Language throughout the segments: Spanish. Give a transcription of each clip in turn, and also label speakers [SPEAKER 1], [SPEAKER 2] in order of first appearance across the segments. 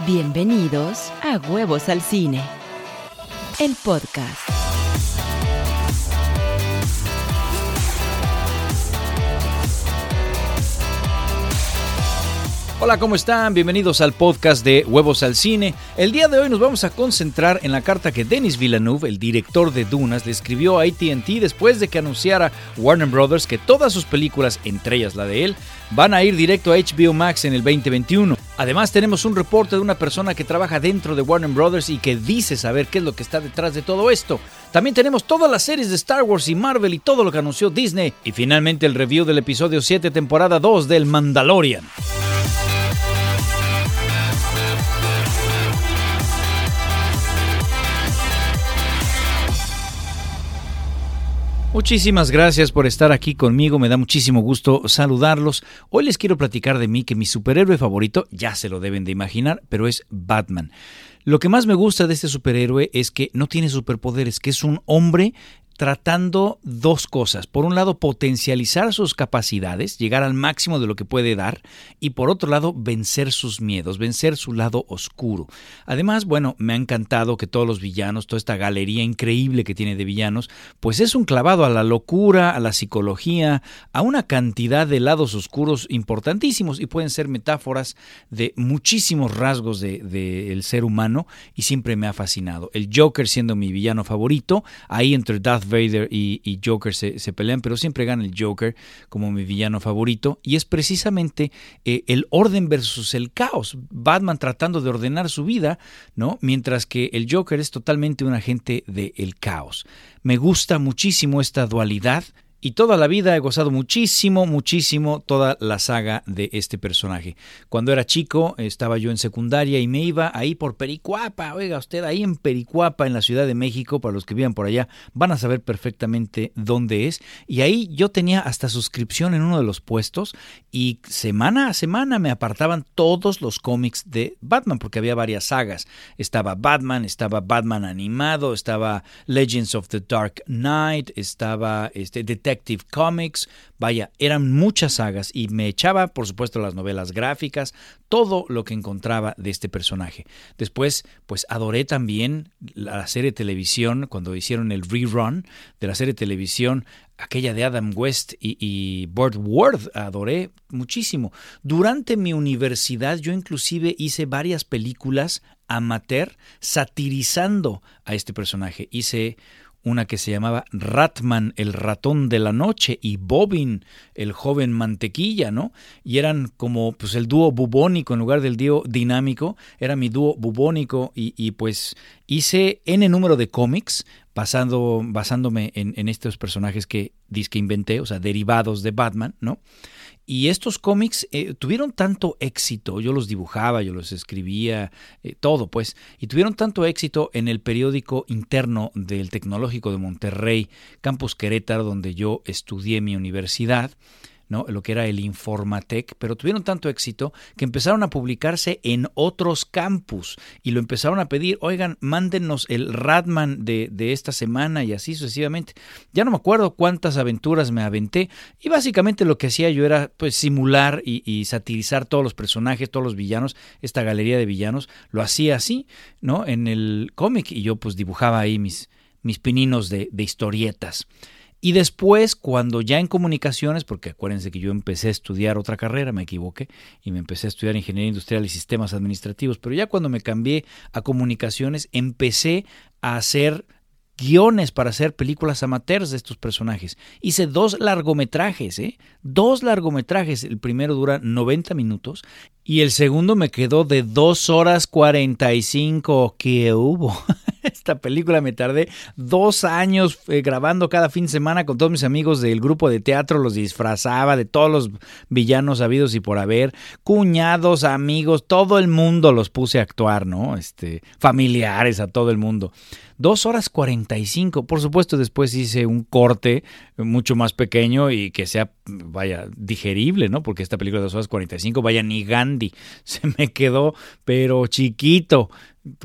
[SPEAKER 1] Bienvenidos a Huevos al Cine, el podcast.
[SPEAKER 2] Hola, ¿cómo están? Bienvenidos al podcast de Huevos al Cine. El día de hoy nos vamos a concentrar en la carta que Denis Villeneuve, el director de Dunas, le escribió a ATT después de que anunciara Warner Brothers que todas sus películas, entre ellas la de él, van a ir directo a HBO Max en el 2021. Además tenemos un reporte de una persona que trabaja dentro de Warner Brothers y que dice saber qué es lo que está detrás de todo esto. También tenemos todas las series de Star Wars y Marvel y todo lo que anunció Disney. Y finalmente el review del episodio 7 temporada 2 del Mandalorian. Muchísimas gracias por estar aquí conmigo, me da muchísimo gusto saludarlos. Hoy les quiero platicar de mí que mi superhéroe favorito, ya se lo deben de imaginar, pero es Batman. Lo que más me gusta de este superhéroe es que no tiene superpoderes, que es un hombre tratando dos cosas. Por un lado, potencializar sus capacidades, llegar al máximo de lo que puede dar, y por otro lado, vencer sus miedos, vencer su lado oscuro. Además, bueno, me ha encantado que todos los villanos, toda esta galería increíble que tiene de villanos, pues es un clavado a la locura, a la psicología, a una cantidad de lados oscuros importantísimos y pueden ser metáforas de muchísimos rasgos del de, ser humano y siempre me ha fascinado. El Joker siendo mi villano favorito, ahí entre Darth Vader y, Joker se, pelean, pero siempre gana el Joker como mi villano favorito. Y es precisamente eh, el orden versus el caos. Batman tratando de ordenar su vida, ¿no? Mientras que el Joker es totalmente un agente del caos. Me gusta muchísimo esta dualidad y toda la vida he gozado muchísimo, muchísimo toda la saga de este personaje. Cuando era chico estaba yo en secundaria y me iba ahí por Pericuapa. Oiga usted, ahí en Pericuapa, en la Ciudad de México, para los que vivan por allá, van a saber perfectamente dónde es. Y ahí yo tenía hasta suscripción en uno de los puestos y semana a semana me apartaban todos los cómics de Batman, porque había varias sagas. Estaba Batman, estaba Batman animado, estaba Legends of the Dark Knight, estaba este, Detective Comics, vaya, eran muchas sagas y me echaba, por supuesto, las novelas gráficas, todo lo que encontraba de este personaje. Después, pues adoré también la serie de televisión, cuando hicieron el rerun de la serie de televisión, aquella de Adam West y, y Burt Ward, adoré muchísimo. Durante mi universidad yo inclusive hice varias películas amateur satirizando a este personaje. Hice una que se llamaba Ratman, el ratón de la noche, y Bobin, el joven mantequilla, ¿no? Y eran como pues el dúo bubónico en lugar del dúo dinámico, era mi dúo bubónico y, pues hice N número de cómics basando, basándome en, en estos personajes que, que inventé, o sea, derivados de Batman, ¿no? Y estos cómics eh, tuvieron tanto éxito, yo los dibujaba, yo los escribía, eh, todo pues, y tuvieron tanto éxito en el periódico interno del Tecnológico de Monterrey, Campus Querétaro, donde yo estudié mi universidad, lo que era el Informatec, pero tuvieron tanto éxito que empezaron a publicarse en otros campus y lo empezaron a pedir, oigan, mándenos el Radman de, de esta semana y así sucesivamente. Ya no me acuerdo cuántas aventuras me aventé y básicamente lo que hacía yo era pues simular y, y satirizar todos los personajes, todos los villanos, esta galería de villanos, lo hacía así, ¿no? En el cómic y yo pues dibujaba ahí mis, mis pininos de, de historietas. Y después, cuando ya en comunicaciones, porque acuérdense que yo empecé a estudiar otra carrera, me equivoqué, y me empecé a estudiar ingeniería industrial y sistemas administrativos, pero ya cuando me cambié a comunicaciones, empecé a hacer guiones para hacer películas amateurs de estos personajes. Hice dos largometrajes, ¿eh? Dos largometrajes. El primero dura 90 minutos y el segundo me quedó de 2 horas 45 que hubo. Esta película me tardé dos años eh, grabando cada fin de semana con todos mis amigos del grupo de teatro, los disfrazaba de todos los villanos habidos y por haber, cuñados, amigos, todo el mundo los puse a actuar, ¿no? Este, familiares, a todo el mundo. Dos horas 45. Por supuesto, después hice un corte mucho más pequeño y que sea vaya, digerible, ¿no? Porque esta película de 2 horas 45, vaya, ni Gandhi se me quedó, pero chiquito.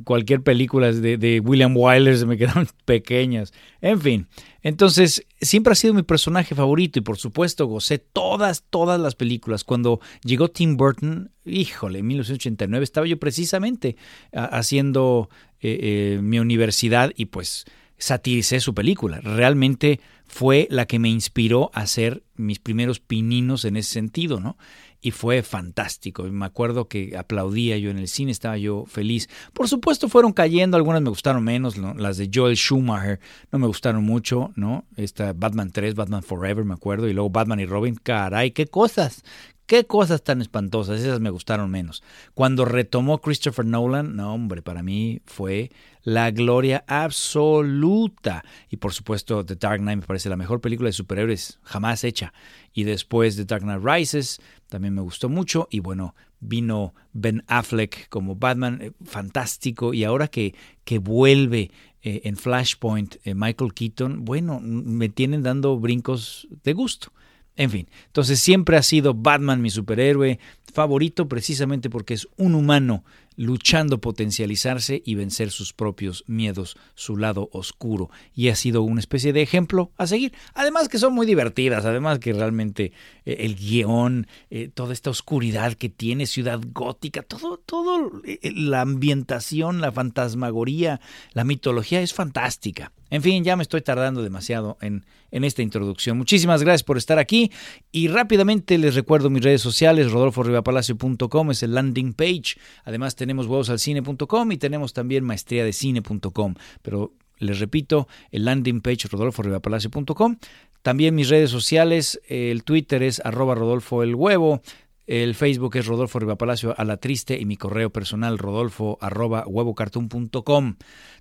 [SPEAKER 2] Cualquier película de, William Wyler se me quedaron pequeñas. En fin, entonces siempre ha sido mi personaje favorito y por supuesto gocé todas, todas las películas. Cuando llegó Tim Burton, híjole, en 1989 estaba yo precisamente haciendo eh, eh, mi universidad y pues satiricé su película. Realmente fue la que me inspiró a hacer mis primeros pininos en ese sentido, ¿no? Y fue fantástico. Me acuerdo que aplaudía yo en el cine, estaba yo feliz. Por supuesto fueron cayendo, algunas me gustaron menos, las de Joel Schumacher no me gustaron mucho, ¿no? Esta Batman 3, Batman Forever, me acuerdo, y luego Batman y Robin, caray, qué cosas, Qué cosas tan espantosas, esas me gustaron menos. Cuando retomó Christopher Nolan, no hombre, para mí fue la gloria absoluta. Y por supuesto, The Dark Knight me parece la mejor película de superhéroes jamás hecha. Y después The Dark Knight Rises también me gustó mucho. Y bueno, vino Ben Affleck como Batman, eh, fantástico. Y ahora que, que vuelve eh, en Flashpoint eh, Michael Keaton, bueno, me tienen dando brincos de gusto. En fin, entonces siempre ha sido Batman mi superhéroe favorito precisamente porque es un humano luchando potencializarse y vencer sus propios miedos, su lado oscuro. Y ha sido una especie de ejemplo a seguir. Además que son muy divertidas, además que realmente eh, el guion, eh, toda esta oscuridad que tiene Ciudad Gótica, todo, todo eh, la ambientación, la fantasmagoría, la mitología es fantástica. En fin, ya me estoy tardando demasiado en, en esta introducción. Muchísimas gracias por estar aquí y rápidamente les recuerdo mis redes sociales, rodolforribapalacio.com es el landing page. Además tenemos huevosalcine.com y tenemos también maestriadecine.com. Pero les repito, el landing page rodolforribapalacio.com. También mis redes sociales, el Twitter es arroba rodolfo el huevo. El Facebook es Rodolfo Rivapalacio a la triste y mi correo personal rodolfo arroba huevocartoon.com.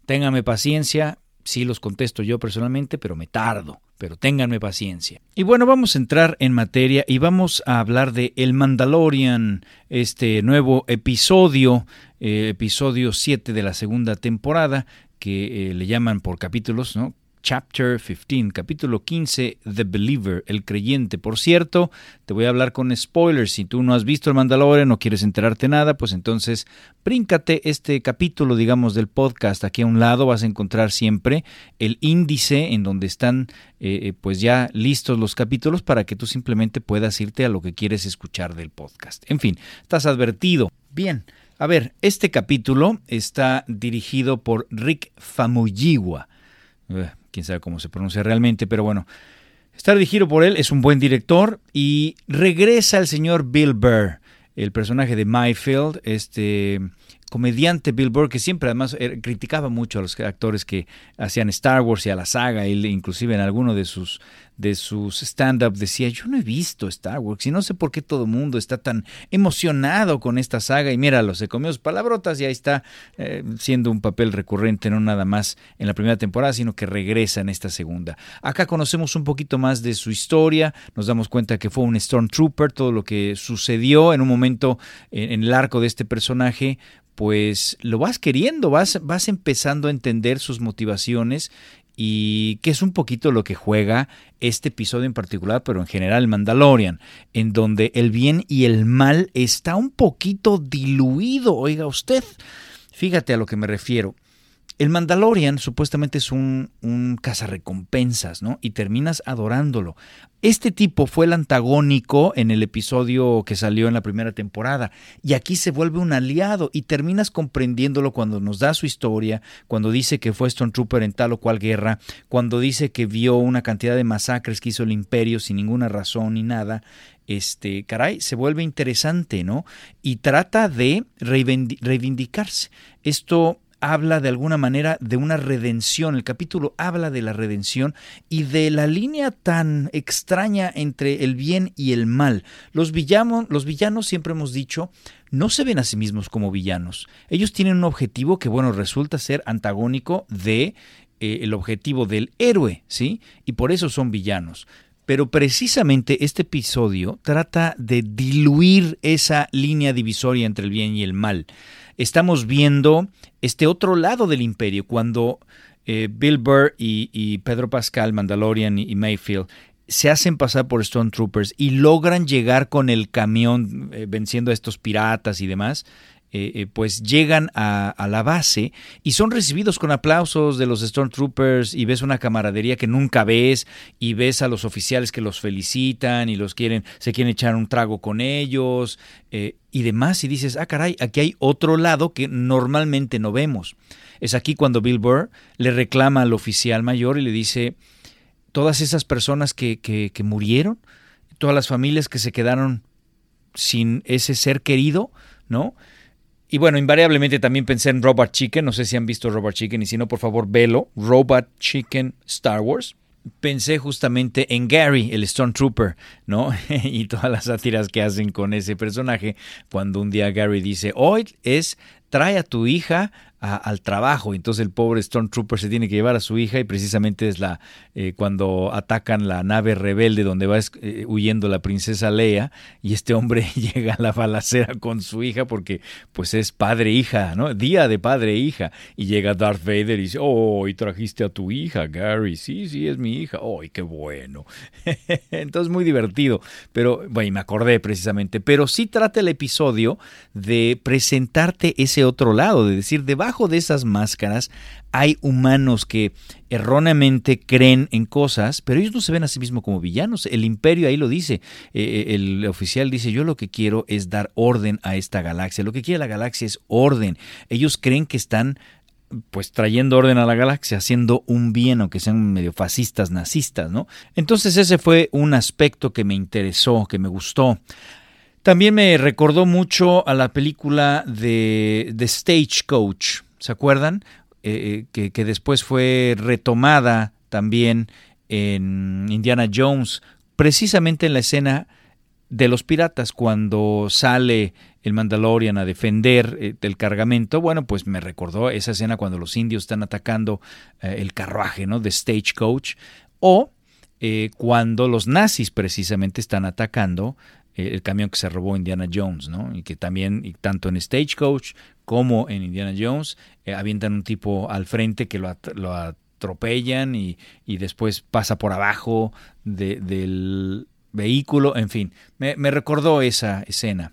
[SPEAKER 2] Téngame paciencia, Sí los contesto yo personalmente, pero me tardo. Pero ténganme paciencia. Y bueno, vamos a entrar en materia y vamos a hablar de El Mandalorian, este nuevo episodio, eh, episodio 7 de la segunda temporada, que eh, le llaman por capítulos, ¿no? Chapter 15, capítulo 15, The Believer, el creyente. Por cierto, te voy a hablar con spoilers. Si tú no has visto el Mandalorian, no quieres enterarte nada, pues entonces bríncate este capítulo, digamos, del podcast. Aquí a un lado vas a encontrar siempre el índice en donde están eh, eh, pues ya listos los capítulos para que tú simplemente puedas irte a lo que quieres escuchar del podcast. En fin, estás advertido. Bien. A ver, este capítulo está dirigido por Rick Famuyiwa. Quién sabe cómo se pronuncia realmente, pero bueno, está dirigido por él, es un buen director y regresa el señor Bill Burr, el personaje de Mayfield, este comediante Bill Burr, que siempre además er, criticaba mucho a los actores que hacían Star Wars y a la saga, él inclusive en alguno de sus, de sus stand-up decía, yo no he visto Star Wars y no sé por qué todo el mundo está tan emocionado con esta saga y míralo, se comió sus palabrotas y ahí está eh, siendo un papel recurrente, no nada más en la primera temporada, sino que regresa en esta segunda. Acá conocemos un poquito más de su historia, nos damos cuenta que fue un Stormtrooper, todo lo que sucedió en un momento en el arco de este personaje, pues lo vas queriendo, vas, vas empezando a entender sus motivaciones y que es un poquito lo que juega este episodio en particular, pero en general Mandalorian, en donde el bien y el mal está un poquito diluido, oiga usted. Fíjate a lo que me refiero. El Mandalorian supuestamente es un, un cazarrecompensas, ¿no? Y terminas adorándolo. Este tipo fue el antagónico en el episodio que salió en la primera temporada y aquí se vuelve un aliado y terminas comprendiéndolo cuando nos da su historia, cuando dice que fue Stone Trooper en tal o cual guerra, cuando dice que vio una cantidad de masacres que hizo el imperio sin ninguna razón ni nada. Este, caray, se vuelve interesante, ¿no? Y trata de reivindicarse. Esto habla de alguna manera de una redención, el capítulo habla de la redención y de la línea tan extraña entre el bien y el mal. Los villanos, los villanos siempre hemos dicho, no se ven a sí mismos como villanos. Ellos tienen un objetivo que, bueno, resulta ser antagónico de eh, el objetivo del héroe, ¿sí? Y por eso son villanos. Pero precisamente este episodio trata de diluir esa línea divisoria entre el bien y el mal estamos viendo este otro lado del imperio, cuando eh, Bill Burr y, Pedro Pascal, Mandalorian y, Mayfield se hacen pasar por Stormtroopers y logran llegar con el camión eh, venciendo a estos piratas y demás, eh, eh, pues llegan a, la base y son recibidos con aplausos de los Stormtroopers y ves una camaradería que nunca ves y ves a los oficiales que los felicitan y los quieren, se quieren echar un trago con ellos y demás y dices, ah caray, aquí hay otro lado que normalmente no vemos. Es aquí cuando Bill Burr le reclama al oficial mayor y le dice, todas esas personas que, que, murieron, todas las familias que se quedaron sin ese ser querido, ¿no? Y bueno, invariablemente también pensé en Robot Chicken, no sé si han visto Robot Chicken y si no, por favor, velo, Robot Chicken Star Wars. Pensé justamente en Gary, el Stormtrooper, ¿no? y todas las sátiras que hacen con ese personaje, cuando un día Gary dice, hoy es, trae a tu hija al trabajo. Entonces el pobre Stormtrooper se tiene que llevar a su hija y precisamente es la eh, cuando atacan la nave rebelde donde va eh, huyendo la princesa Leia y este hombre llega a la balacera con su hija porque pues es padre hija, ¿no? Día de padre e hija y llega Darth Vader y dice, "Oh, y trajiste a tu hija, Gary." Sí, sí, es mi hija. "Oh, qué bueno." Entonces muy divertido, pero bueno, me acordé precisamente, pero sí trata el episodio de presentarte ese otro lado, de decir, de debajo de esas máscaras hay humanos que erróneamente creen en cosas, pero ellos no se ven a sí mismos como villanos. El imperio ahí lo dice. Eh, eh, el oficial dice, yo lo que quiero es dar orden a esta galaxia. Lo que quiere la galaxia es orden. Ellos creen que están pues trayendo orden a la galaxia, haciendo un bien, aunque sean medio fascistas, nazistas, ¿no? Entonces ese fue un aspecto que me interesó, que me gustó. También me recordó mucho a la película de The Stagecoach, ¿se acuerdan? Eh, eh, que, después fue retomada también en Indiana Jones, precisamente en la escena de los piratas, cuando sale el Mandalorian a defender eh, el cargamento, bueno, pues me recordó esa escena cuando los indios están atacando el carruaje, ¿no? De Stagecoach, o cuando los nazis precisamente están atacando el camión que se robó Indiana Jones, ¿no? Y que también, y tanto en Stagecoach como en Indiana Jones, eh, avientan un tipo al frente que lo, atropellan y, después pasa por abajo del vehículo, en fin, me, me recordó esa escena.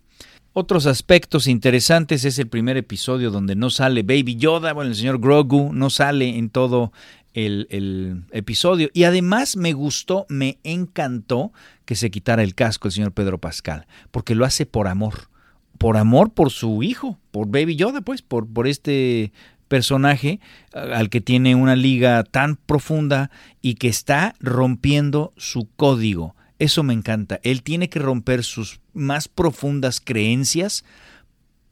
[SPEAKER 2] Otros aspectos interesantes es el primer episodio donde no sale Baby Yoda, bueno, el señor Grogu no sale en todo el, episodio. Y además me gustó, me encantó que se quitara el casco el señor Pedro Pascal, porque lo hace por amor. Por amor por su hijo, por Baby Yoda, pues, por, por este personaje al que tiene una liga tan profunda y que está rompiendo su código. Eso me encanta. Él tiene que romper sus más profundas creencias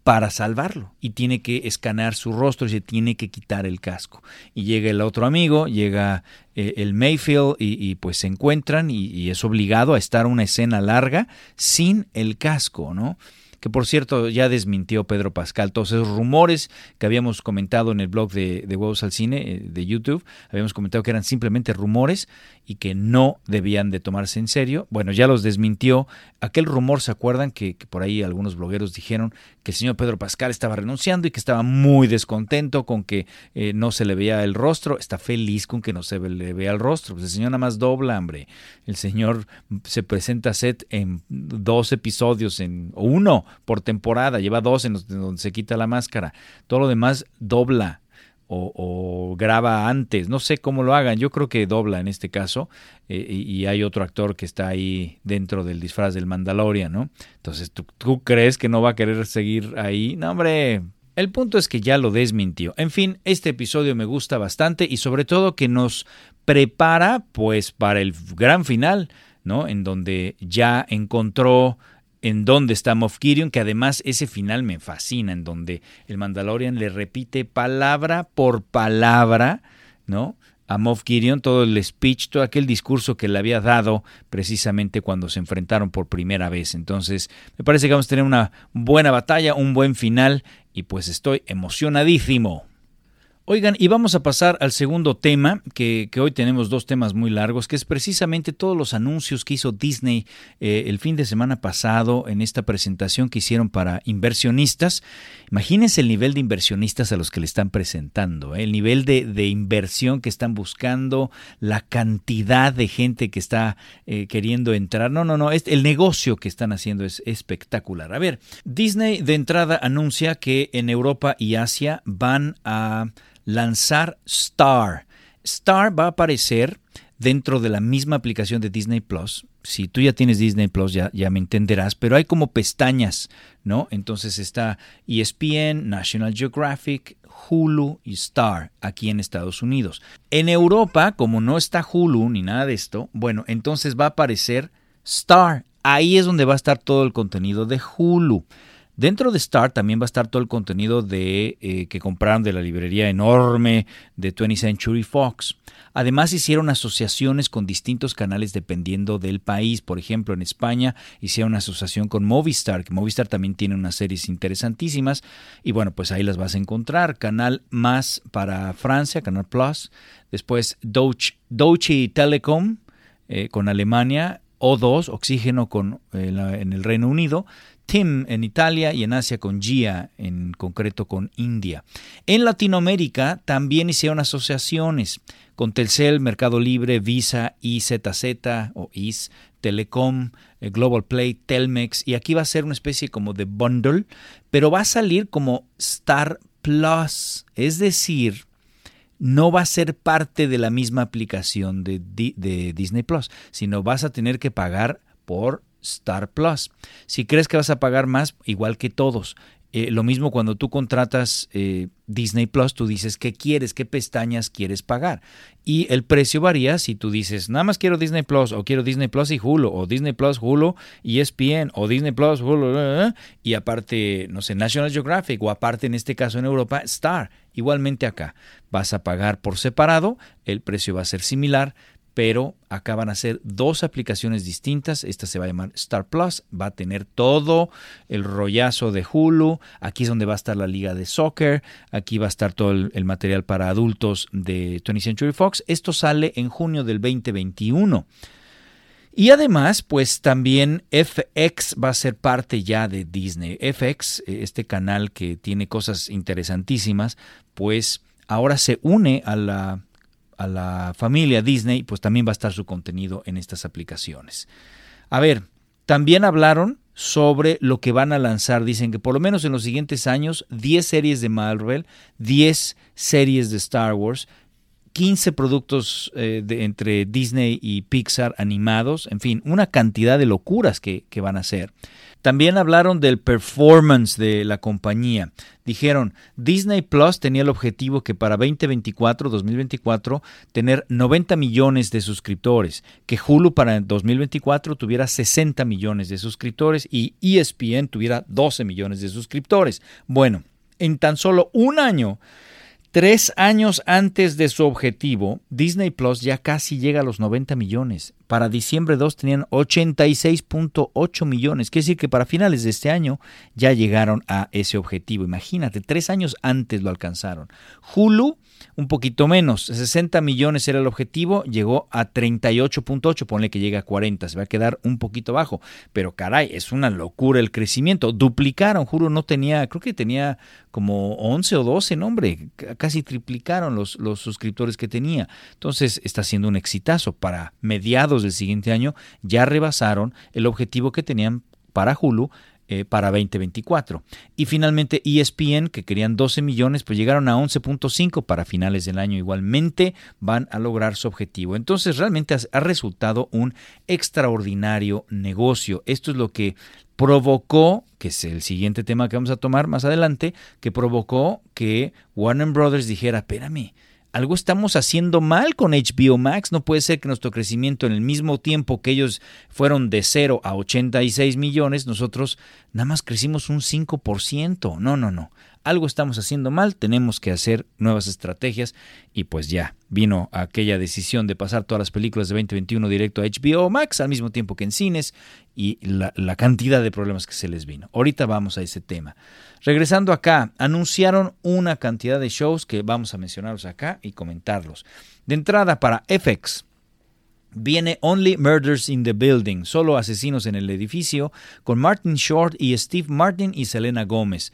[SPEAKER 2] para salvarlo y tiene que escanear su rostro y se tiene que quitar el casco. Y llega el otro amigo, llega eh, el Mayfield y, pues se encuentran y, y, es obligado a estar una escena larga sin el casco, ¿no? Que por cierto ya desmintió Pedro Pascal todos esos rumores que habíamos comentado en el blog de, Huevos al Cine eh, de YouTube, habíamos comentado que eran simplemente rumores y que no debían de tomarse en serio. Bueno, ya los desmintió. Aquel rumor, ¿se acuerdan? Que, por ahí algunos blogueros dijeron que el señor Pedro Pascal estaba renunciando y que estaba muy descontento con que eh, no se le veía el rostro. Está feliz con que no se le vea el rostro. Pues el señor nada más dobla, hombre. El señor se presenta a set en dos episodios, en uno por temporada, lleva dos en donde se quita la máscara. Todo lo demás dobla o, graba antes, no sé cómo lo hagan, yo creo que dobla en este caso, eh, y, hay otro actor que está ahí dentro del disfraz del Mandalorian, ¿no? Entonces, ¿tú, ¿tú, crees que no va a querer seguir ahí? No, hombre. El punto es que ya lo desmintió. En fin, este episodio me gusta bastante y sobre todo que nos prepara pues para el gran final, ¿no? En donde ya encontró en dónde está Moff Gideon, que además ese final me fascina, en donde el Mandalorian le repite palabra por palabra, ¿no? A Moff Gideon todo el speech, todo aquel discurso que le había dado precisamente cuando se enfrentaron por primera vez. Entonces, me parece que vamos a tener una buena batalla, un buen final y pues estoy emocionadísimo. Oigan, y vamos a pasar al segundo tema, que, hoy tenemos dos temas muy largos, que es precisamente todos los anuncios que hizo Disney eh, el fin de semana pasado en esta presentación que hicieron para inversionistas. Imagínense el nivel de inversionistas a los que le están presentando, eh, el nivel de, inversión que están buscando, la cantidad de gente que está eh, queriendo entrar. No, no, no, el negocio que están haciendo es espectacular. A ver, Disney de entrada anuncia que en Europa y Asia van a lanzar Star. Star va a aparecer dentro de la misma aplicación de Disney Plus. Si tú ya tienes Disney Plus, ya, ya me entenderás, pero hay como pestañas, ¿no? Entonces está ESPN, National Geographic, Hulu y Star aquí en Estados Unidos. En Europa, como no está Hulu ni nada de esto, bueno, entonces va a aparecer Star. Ahí es donde va a estar todo el contenido de Hulu. Dentro de Star también va a estar todo el contenido de, eh, que compraron de la librería enorme de 20th Century Fox. Además hicieron asociaciones con distintos canales dependiendo del país. Por ejemplo, en España hicieron una asociación con Movistar, que Movistar también tiene unas series interesantísimas. Y bueno, pues ahí las vas a encontrar. Canal más para Francia, Canal Plus. Después Deutsche, Telekom eh, con Alemania. O2, Oxígeno con, eh, en el Reino Unido. TIM en Italia y en Asia con GIA, en concreto con India. En Latinoamérica también hicieron asociaciones con Telcel, Mercado Libre, Visa, IZZ o IS, Telecom, eh, Global Play, Telmex y aquí va a ser una especie como de bundle, pero va a salir como Star Plus, es decir, no va a ser parte de la misma aplicación de, de Disney Plus, sino vas a tener que pagar por Star Plus. Si crees que vas a pagar más, igual que todos. Eh, lo mismo cuando tú contratas eh, Disney Plus, tú dices qué quieres, qué pestañas quieres pagar. Y el precio varía si tú dices, nada más quiero Disney Plus, o quiero Disney Plus y Hulu, o Disney Plus, Hulu y ESPN, o Disney Plus, Hulu, eh, y aparte, no sé, National Geographic, o aparte en este caso en Europa, Star. Igualmente acá, vas a pagar por separado, el precio va a ser similar, pero acá van a ser dos aplicaciones distintas. Esta se va a llamar Star Plus, va a tener todo el rollazo de Hulu. Aquí es donde va a estar la liga de soccer. Aquí va a estar todo el, material para adultos de 20th Century Fox. Esto sale en junio del 2021. Y además, pues también FX va a ser parte ya de Disney. FX, este canal que tiene cosas interesantísimas, pues ahora se une a la a la familia Disney, pues también va a estar su contenido en estas aplicaciones. A ver, también hablaron sobre lo que van a lanzar. Dicen que por lo menos en los siguientes años, 10 series de Marvel, 10 series de Star Wars, 15 productos eh, entre Disney y Pixar animados, en fin, una cantidad de locuras que, que van a hacer. También hablaron del performance de la compañía. Dijeron, Disney Plus tenía el objetivo que para 2024, 2024, tener 90 millones de suscriptores, que Hulu para 2024 tuviera 60 millones de suscriptores y ESPN tuviera 12 millones de suscriptores. Bueno, en tan solo un año Tres años antes de su objetivo, Disney Plus ya casi llega a los 90 millones. Para diciembre 2 tenían 86.8 millones. Quiere decir que para finales de este año ya llegaron a ese objetivo. Imagínate, tres años antes lo alcanzaron. Hulu un poquito menos, 60 millones era el objetivo, llegó a 38.8, ponle que llega a 40, se va a quedar un poquito bajo, pero caray, es una locura el crecimiento, duplicaron, juro, no tenía, creo que tenía como 11 o 12, no hombre, casi triplicaron los, los suscriptores que tenía, entonces está siendo un exitazo, para mediados del siguiente año ya rebasaron el objetivo que tenían para Hulu eh, para 2024. Y finalmente ESPN, que querían 12 millones, pues llegaron a 11.5 para finales del año. Igualmente van a lograr su objetivo. Entonces realmente ha resultado un extraordinario negocio. Esto es lo que provocó, que es el siguiente tema que vamos a tomar más adelante, que provocó que Warner Brothers dijera, espérame, algo estamos haciendo mal con HBO Max. No puede ser que nuestro crecimiento en el mismo tiempo que ellos fueron de 0 a 86 millones, nosotros nada más crecimos un 5%. No, no, no. Algo estamos haciendo mal, tenemos que hacer nuevas estrategias y pues ya vino aquella decisión de pasar todas las películas de 2021 directo a HBO Max al mismo tiempo que en cines y la, cantidad de problemas que se les vino. Ahorita vamos a ese tema. Regresando acá, anunciaron una cantidad de shows que vamos a mencionarlos acá y comentarlos. De entrada para FX, viene Only Murders in the Building, solo asesinos en el edificio, con Martin Short y Steve Martin y Selena Gómez.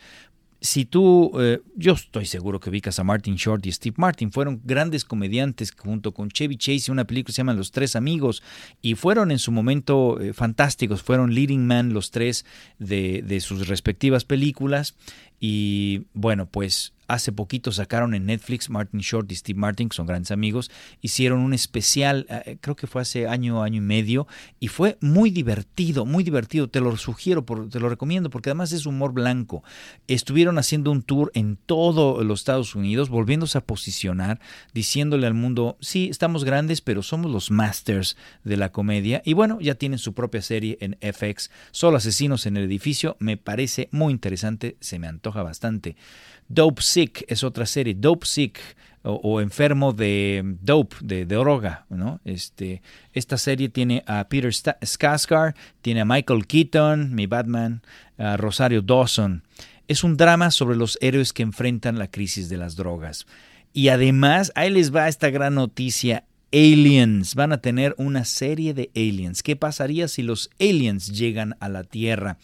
[SPEAKER 2] Si tú, eh, yo estoy seguro que ubicas a Martin Short y Steve Martin, fueron grandes comediantes junto con Chevy Chase, una película que se llama Los Tres Amigos, y fueron en su momento eh, fantásticos, fueron leading man los tres de sus respectivas películas, y bueno, pues Hace poquito sacaron en Netflix Martin Short y Steve Martin, que son grandes amigos, hicieron un especial, eh, creo que fue hace año, año y medio, y fue muy divertido, muy divertido. Te lo sugiero, te lo recomiendo, porque además es humor blanco. Estuvieron haciendo un tour en todos los Estados Unidos, volviéndose a posicionar, diciéndole al mundo, sí, estamos grandes, pero somos los masters de la comedia. Y bueno, ya tienen su propia serie en FX, Solo Asesinos en el Edificio. Me parece muy interesante, se me antoja bastante. Dope Sick es otra serie, Dope Sick o, enfermo de dope, de, droga, ¿no? Este, esta serie tiene a Peter Skarsgård, tiene a Michael Keaton, mi Batman, a Rosario Dawson. Es un drama sobre los héroes que enfrentan la crisis de las drogas. Y además, ahí les va esta gran noticia. Aliens. Van a tener una serie de aliens. ¿Qué pasaría si los aliens llegan a la Tierra?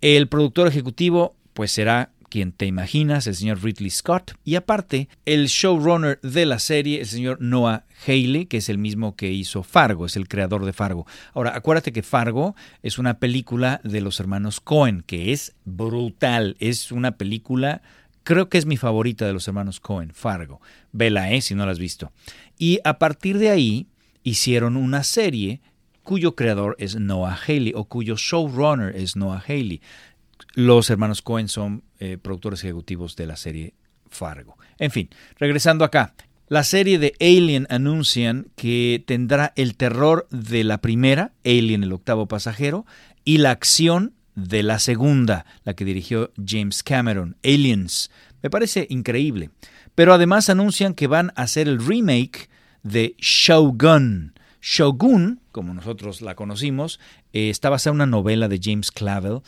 [SPEAKER 2] El productor ejecutivo pues será quien te imaginas, el señor Ridley Scott, y aparte el showrunner de la serie, el señor Noah Haley, que es el mismo que hizo Fargo, es el creador de Fargo. Ahora, acuérdate que Fargo es una película de los hermanos Cohen, que es brutal, es una película, creo que es mi favorita de los hermanos Cohen, Fargo. Vela, ¿eh? Si no la has visto. Y a partir de ahí hicieron una serie cuyo creador es Noah Haley o cuyo showrunner es Noah Haley. Los hermanos Cohen son eh, productores ejecutivos de la serie Fargo. En fin, regresando acá. La serie de Alien anuncian que tendrá el terror de la primera, Alien el octavo pasajero, y la acción de la segunda, la que dirigió James Cameron, Aliens. Me parece increíble. Pero además anuncian que van a hacer el remake de Shogun. Shogun, como nosotros la conocimos, eh, está basada en una novela de James Clavel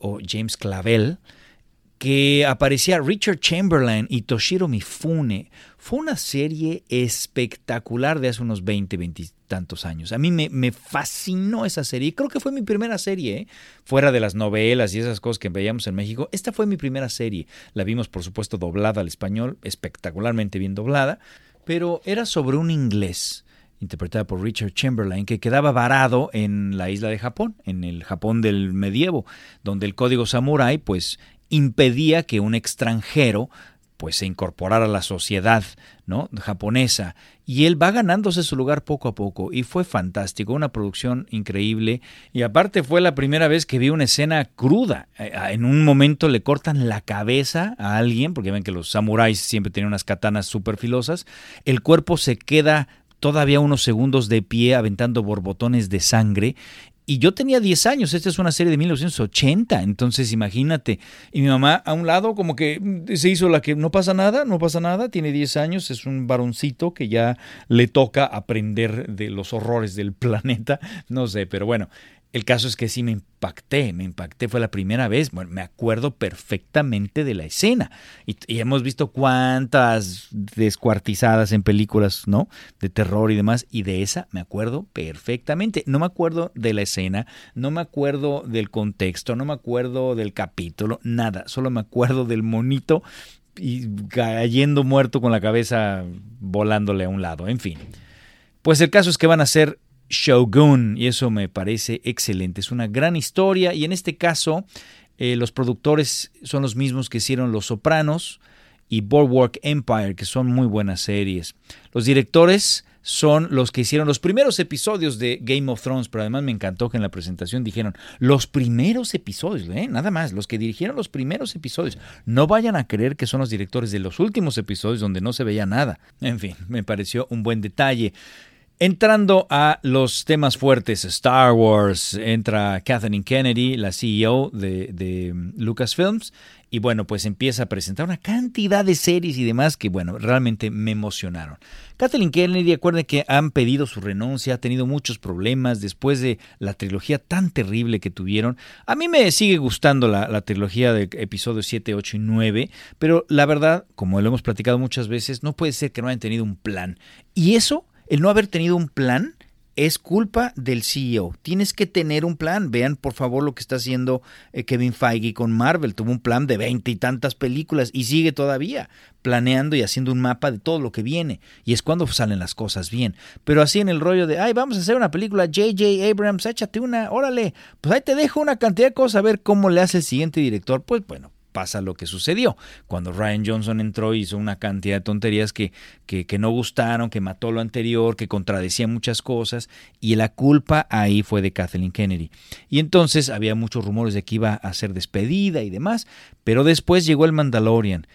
[SPEAKER 2] o James Clavel, que aparecía Richard Chamberlain y Toshiro Mifune. Fue una serie espectacular de hace unos 20, 20 tantos años. A mí me, me fascinó esa serie. Creo que fue mi primera serie, ¿eh? fuera de las novelas y esas cosas que veíamos en México. Esta fue mi primera serie. La vimos, por supuesto, doblada al español, espectacularmente bien doblada, pero era sobre un inglés interpretada por Richard Chamberlain, que quedaba varado en la isla de Japón, en el Japón del medievo, donde el código samurái pues impedía que un extranjero pues se incorporara a la sociedad ¿no? japonesa. Y él va ganándose su lugar poco a poco y fue fantástico, una producción increíble. Y aparte fue la primera vez que vi una escena cruda, eh, en un momento le cortan la cabeza a alguien, porque ven que los samuráis siempre tenían unas katanas súper filosas, el cuerpo se queda todavía unos segundos de pie aventando borbotones de sangre. Y yo tenía 10 años, esta es una serie de 1980, entonces imagínate. Y mi mamá a un lado como que mm, se hizo la que no pasa nada, no pasa nada, tiene 10 años, es un varoncito que ya le toca aprender de los horrores del planeta, no sé, pero bueno, el caso es que sí me impacté, me impacté, fue la primera vez, bueno, me acuerdo perfectamente de la escena. Y, hemos visto cuántas descuartizadas en películas, ¿no? De terror y demás, y de esa me acuerdo perfectamente. No me acuerdo de la escena, no me acuerdo del contexto, no me acuerdo del capítulo, nada, solo me acuerdo del monito y cayendo muerto con la cabeza volándole a un lado, en fin. Pues el caso es que van a ser Shogun y eso me parece excelente. Es una gran historia y en este caso eh, los productores son los mismos que hicieron Los Sopranos y Boardwalk Empire, que son muy buenas series. Los directores son los que hicieron los primeros episodios de Game of Thrones, pero además me encantó que en la presentación dijeron los primeros episodios, ¿eh? nada más, los que dirigieron los primeros episodios. No vayan a creer que son los directores de los últimos episodios donde no se veía nada. En fin, me pareció un buen detalle. Entrando a los temas fuertes, Star Wars, entra Kathleen Kennedy, la CEO de, de, Lucasfilms, y bueno, pues empieza a presentar una cantidad de series y demás que, bueno, realmente me emocionaron. Kathleen Kennedy, acuerden que han pedido su renuncia, ha tenido muchos problemas después de la trilogía tan terrible que tuvieron. A mí me sigue gustando la, la trilogía de episodios 7, 8 y 9, pero la verdad, como lo hemos platicado muchas veces, no puede ser que no hayan tenido un plan. Y eso el no haber tenido un plan es culpa del CEO. Tienes que tener un plan. Vean, por favor, lo que está haciendo eh, Kevin Feige con Marvel. Tuvo un plan de veinte y tantas películas y sigue todavía planeando y haciendo un mapa de todo lo que viene. Y es cuando salen las cosas bien. Pero así en el rollo de, ay, vamos a hacer una película, JJ Abrams, échate una, órale, pues ahí te dejo una cantidad de cosas a ver cómo le hace el siguiente director. Pues bueno, pasa lo que sucedió. Cuando Ryan Johnson entró hizo una cantidad de tonterías que, que, que, no gustaron, que mató lo anterior, que contradecía muchas cosas, y la culpa ahí fue de Kathleen Kennedy. Y entonces había muchos rumores de que iba a ser despedida y demás, pero después llegó el Mandalorian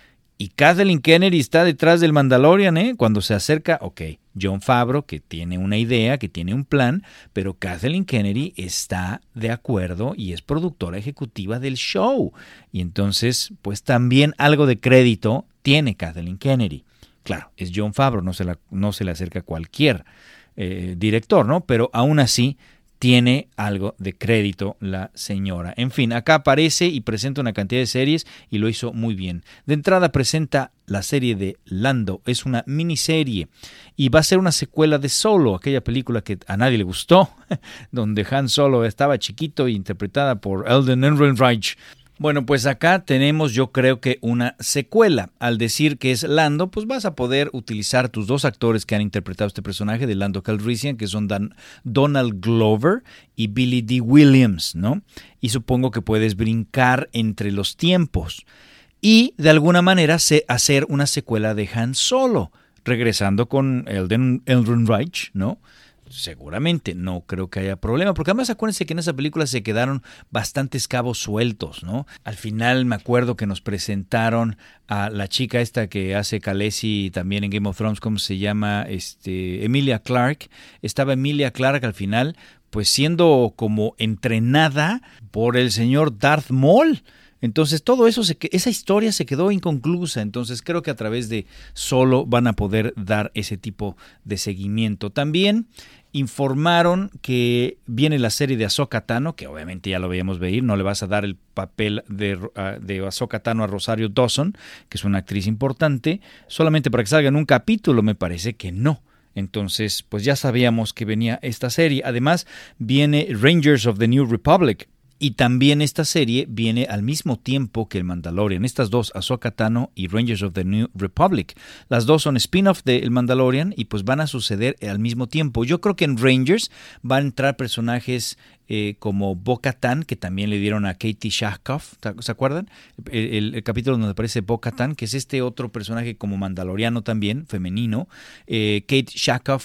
[SPEAKER 2] y Kathleen Kennedy está detrás del Mandalorian, ¿eh? Cuando se acerca, ok, John Favreau, que tiene una idea, que tiene un plan, pero Kathleen Kennedy está de acuerdo y es productora ejecutiva del show. Y entonces, pues también algo de crédito tiene Kathleen Kennedy. Claro, es John Favreau, no se, la, no se le acerca cualquier eh, director, ¿no? Pero aún así, tiene algo de crédito la señora. En fin, acá aparece y presenta una cantidad de series y lo hizo muy bien. De entrada presenta la serie de Lando, es una miniserie y va a ser una secuela de Solo, aquella película que a nadie le gustó, donde Han Solo estaba chiquito e interpretada por Elden Ehrenreich. Bueno, pues acá tenemos yo creo que una secuela. Al decir que es Lando, pues vas a poder utilizar tus dos actores que han interpretado este personaje de Lando Calrissian, que son Dan Donald Glover y Billy D. Williams, ¿no? Y supongo que puedes brincar entre los tiempos. Y de alguna manera hacer una secuela de Han Solo, regresando con Elden, Elden Reich, ¿no? Seguramente no creo que haya problema, porque además acuérdense que en esa película se quedaron bastantes cabos sueltos, ¿no? Al final me acuerdo que nos presentaron a la chica esta que hace Khaleesi también en Game of Thrones, ¿cómo se llama? Este, Emilia Clark. Estaba Emilia Clark al final, pues siendo como entrenada por el señor Darth Maul. Entonces todo eso, se, esa historia se quedó inconclusa, entonces creo que a través de solo van a poder dar ese tipo de seguimiento. También informaron que viene la serie de Ahsoka Tano, que obviamente ya lo veíamos venir, no le vas a dar el papel de, uh, de Tano a Rosario Dawson, que es una actriz importante, solamente para que salga en un capítulo, me parece que no. Entonces, pues ya sabíamos que venía esta serie. Además, viene Rangers of the New Republic, y también esta serie viene al mismo tiempo que el Mandalorian. Estas dos, Ahsoka Tano y Rangers of the New Republic. Las dos son spin-off de El Mandalorian y pues van a suceder al mismo tiempo. Yo creo que en Rangers van a entrar personajes eh, como Bo-Katan, que también le dieron a Katie Shahkoff, ¿se acuerdan? El, capítulo donde aparece Bo-Katan, que es este otro personaje como mandaloriano también, femenino. Eh, Kate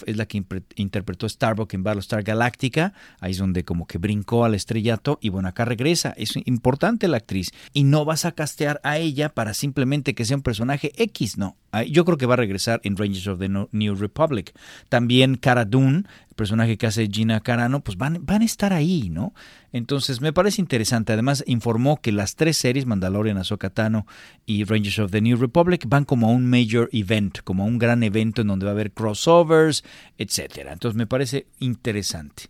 [SPEAKER 2] es la que interpretó Starbuck en Battlestar Galactica, ahí es donde como que brincó al estrellato y bueno, acá regresa, es importante la actriz y no vas a castear a ella para simplemente que sea un personaje X, no. Yo creo que va a regresar en Rangers of the New Republic. También Cara Dune, personaje que hace Gina Carano, pues van, van a estar ahí, ¿no? Entonces me parece interesante. Además informó que las tres series, Mandalorian, Ahsoka Tano y Rangers of the New Republic, van como a un major event, como a un gran evento en donde va a haber crossovers, etcétera. Entonces me parece interesante.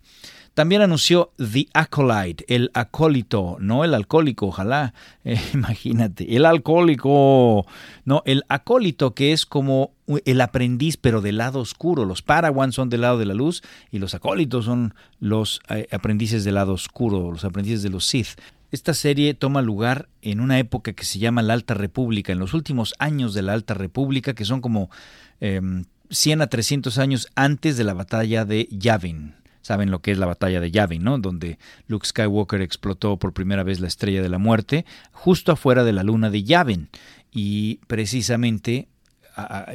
[SPEAKER 2] También anunció The Acolyte, el acólito, no el alcohólico, ojalá, eh, imagínate, el alcohólico, no, el acólito que es como el aprendiz pero del lado oscuro. Los Parawan son del lado de la luz y los acólitos son los eh, aprendices del lado oscuro, los aprendices de los Sith. Esta serie toma lugar en una época que se llama la Alta República, en los últimos años de la Alta República, que son como 100 em, a 300 años antes de la batalla de Yavin saben lo que es la batalla de Yavin, ¿no? Donde Luke Skywalker explotó por primera vez la estrella de la muerte justo afuera de la luna de Yavin. Y precisamente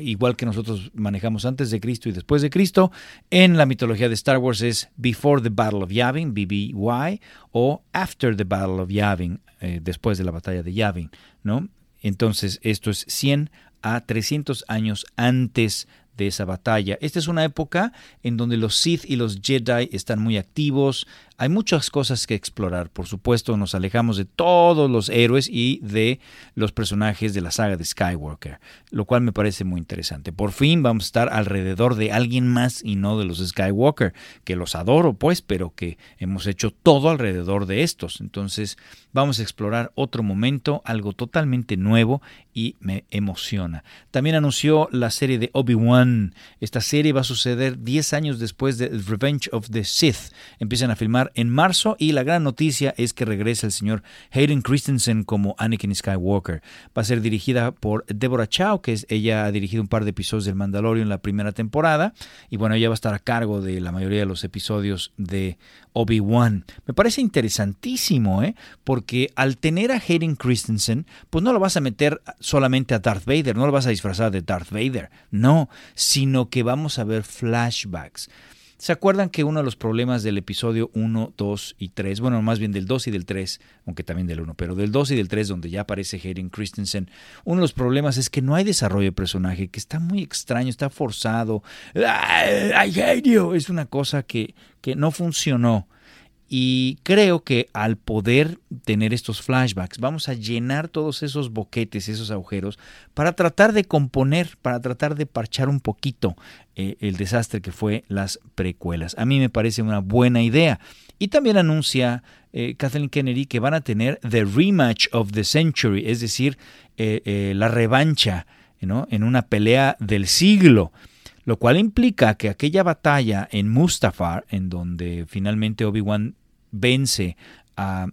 [SPEAKER 2] igual que nosotros manejamos antes de Cristo y después de Cristo, en la mitología de Star Wars es Before the Battle of Yavin, BBY, o After the Battle of Yavin, eh, después de la batalla de Yavin, ¿no? Entonces, esto es 100 a 300 años antes de esa batalla. Esta es una época en donde los Sith y los Jedi están muy activos, hay muchas cosas que explorar, por supuesto nos alejamos de todos los héroes y de los personajes de la saga de Skywalker, lo cual me parece muy interesante. Por fin vamos a estar alrededor de alguien más y no de los Skywalker, que los adoro pues, pero que hemos hecho todo alrededor de estos. Entonces vamos a explorar otro momento, algo totalmente nuevo y me emociona. También anunció la serie de Obi-Wan. Esta serie va a suceder 10 años después de Revenge of the Sith. Empiezan a filmar en marzo y la gran noticia es que regresa el señor Hayden Christensen como Anakin Skywalker. Va a ser dirigida por Deborah Chow, que es, ella ha dirigido un par de episodios del Mandalorian en la primera temporada y bueno, ella va a estar a cargo de la mayoría de los episodios de Obi-Wan. Me parece interesantísimo, ¿eh? porque al tener a Hayden Christensen, pues no lo vas a meter solamente a Darth Vader, no lo vas a disfrazar de Darth Vader, no, sino que vamos a ver flashbacks. ¿Se acuerdan que uno de los problemas del episodio 1, 2 y 3, bueno, más bien del 2 y del 3, aunque también del 1, pero del 2 y del 3, donde ya aparece Hayden Christensen, uno de los problemas es que no hay desarrollo de personaje, que está muy extraño, está forzado. I hate you. Es una cosa que, que no funcionó. Y creo que al poder tener estos flashbacks, vamos a llenar todos esos boquetes, esos agujeros, para tratar de componer, para tratar de parchar un poquito eh, el desastre que fue las precuelas. A mí me parece una buena idea. Y también anuncia eh, Kathleen Kennedy que van a tener The Rematch of the Century, es decir, eh, la revancha en una pelea del siglo lo cual implica que aquella batalla en Mustafar, en donde finalmente Obi-Wan vence a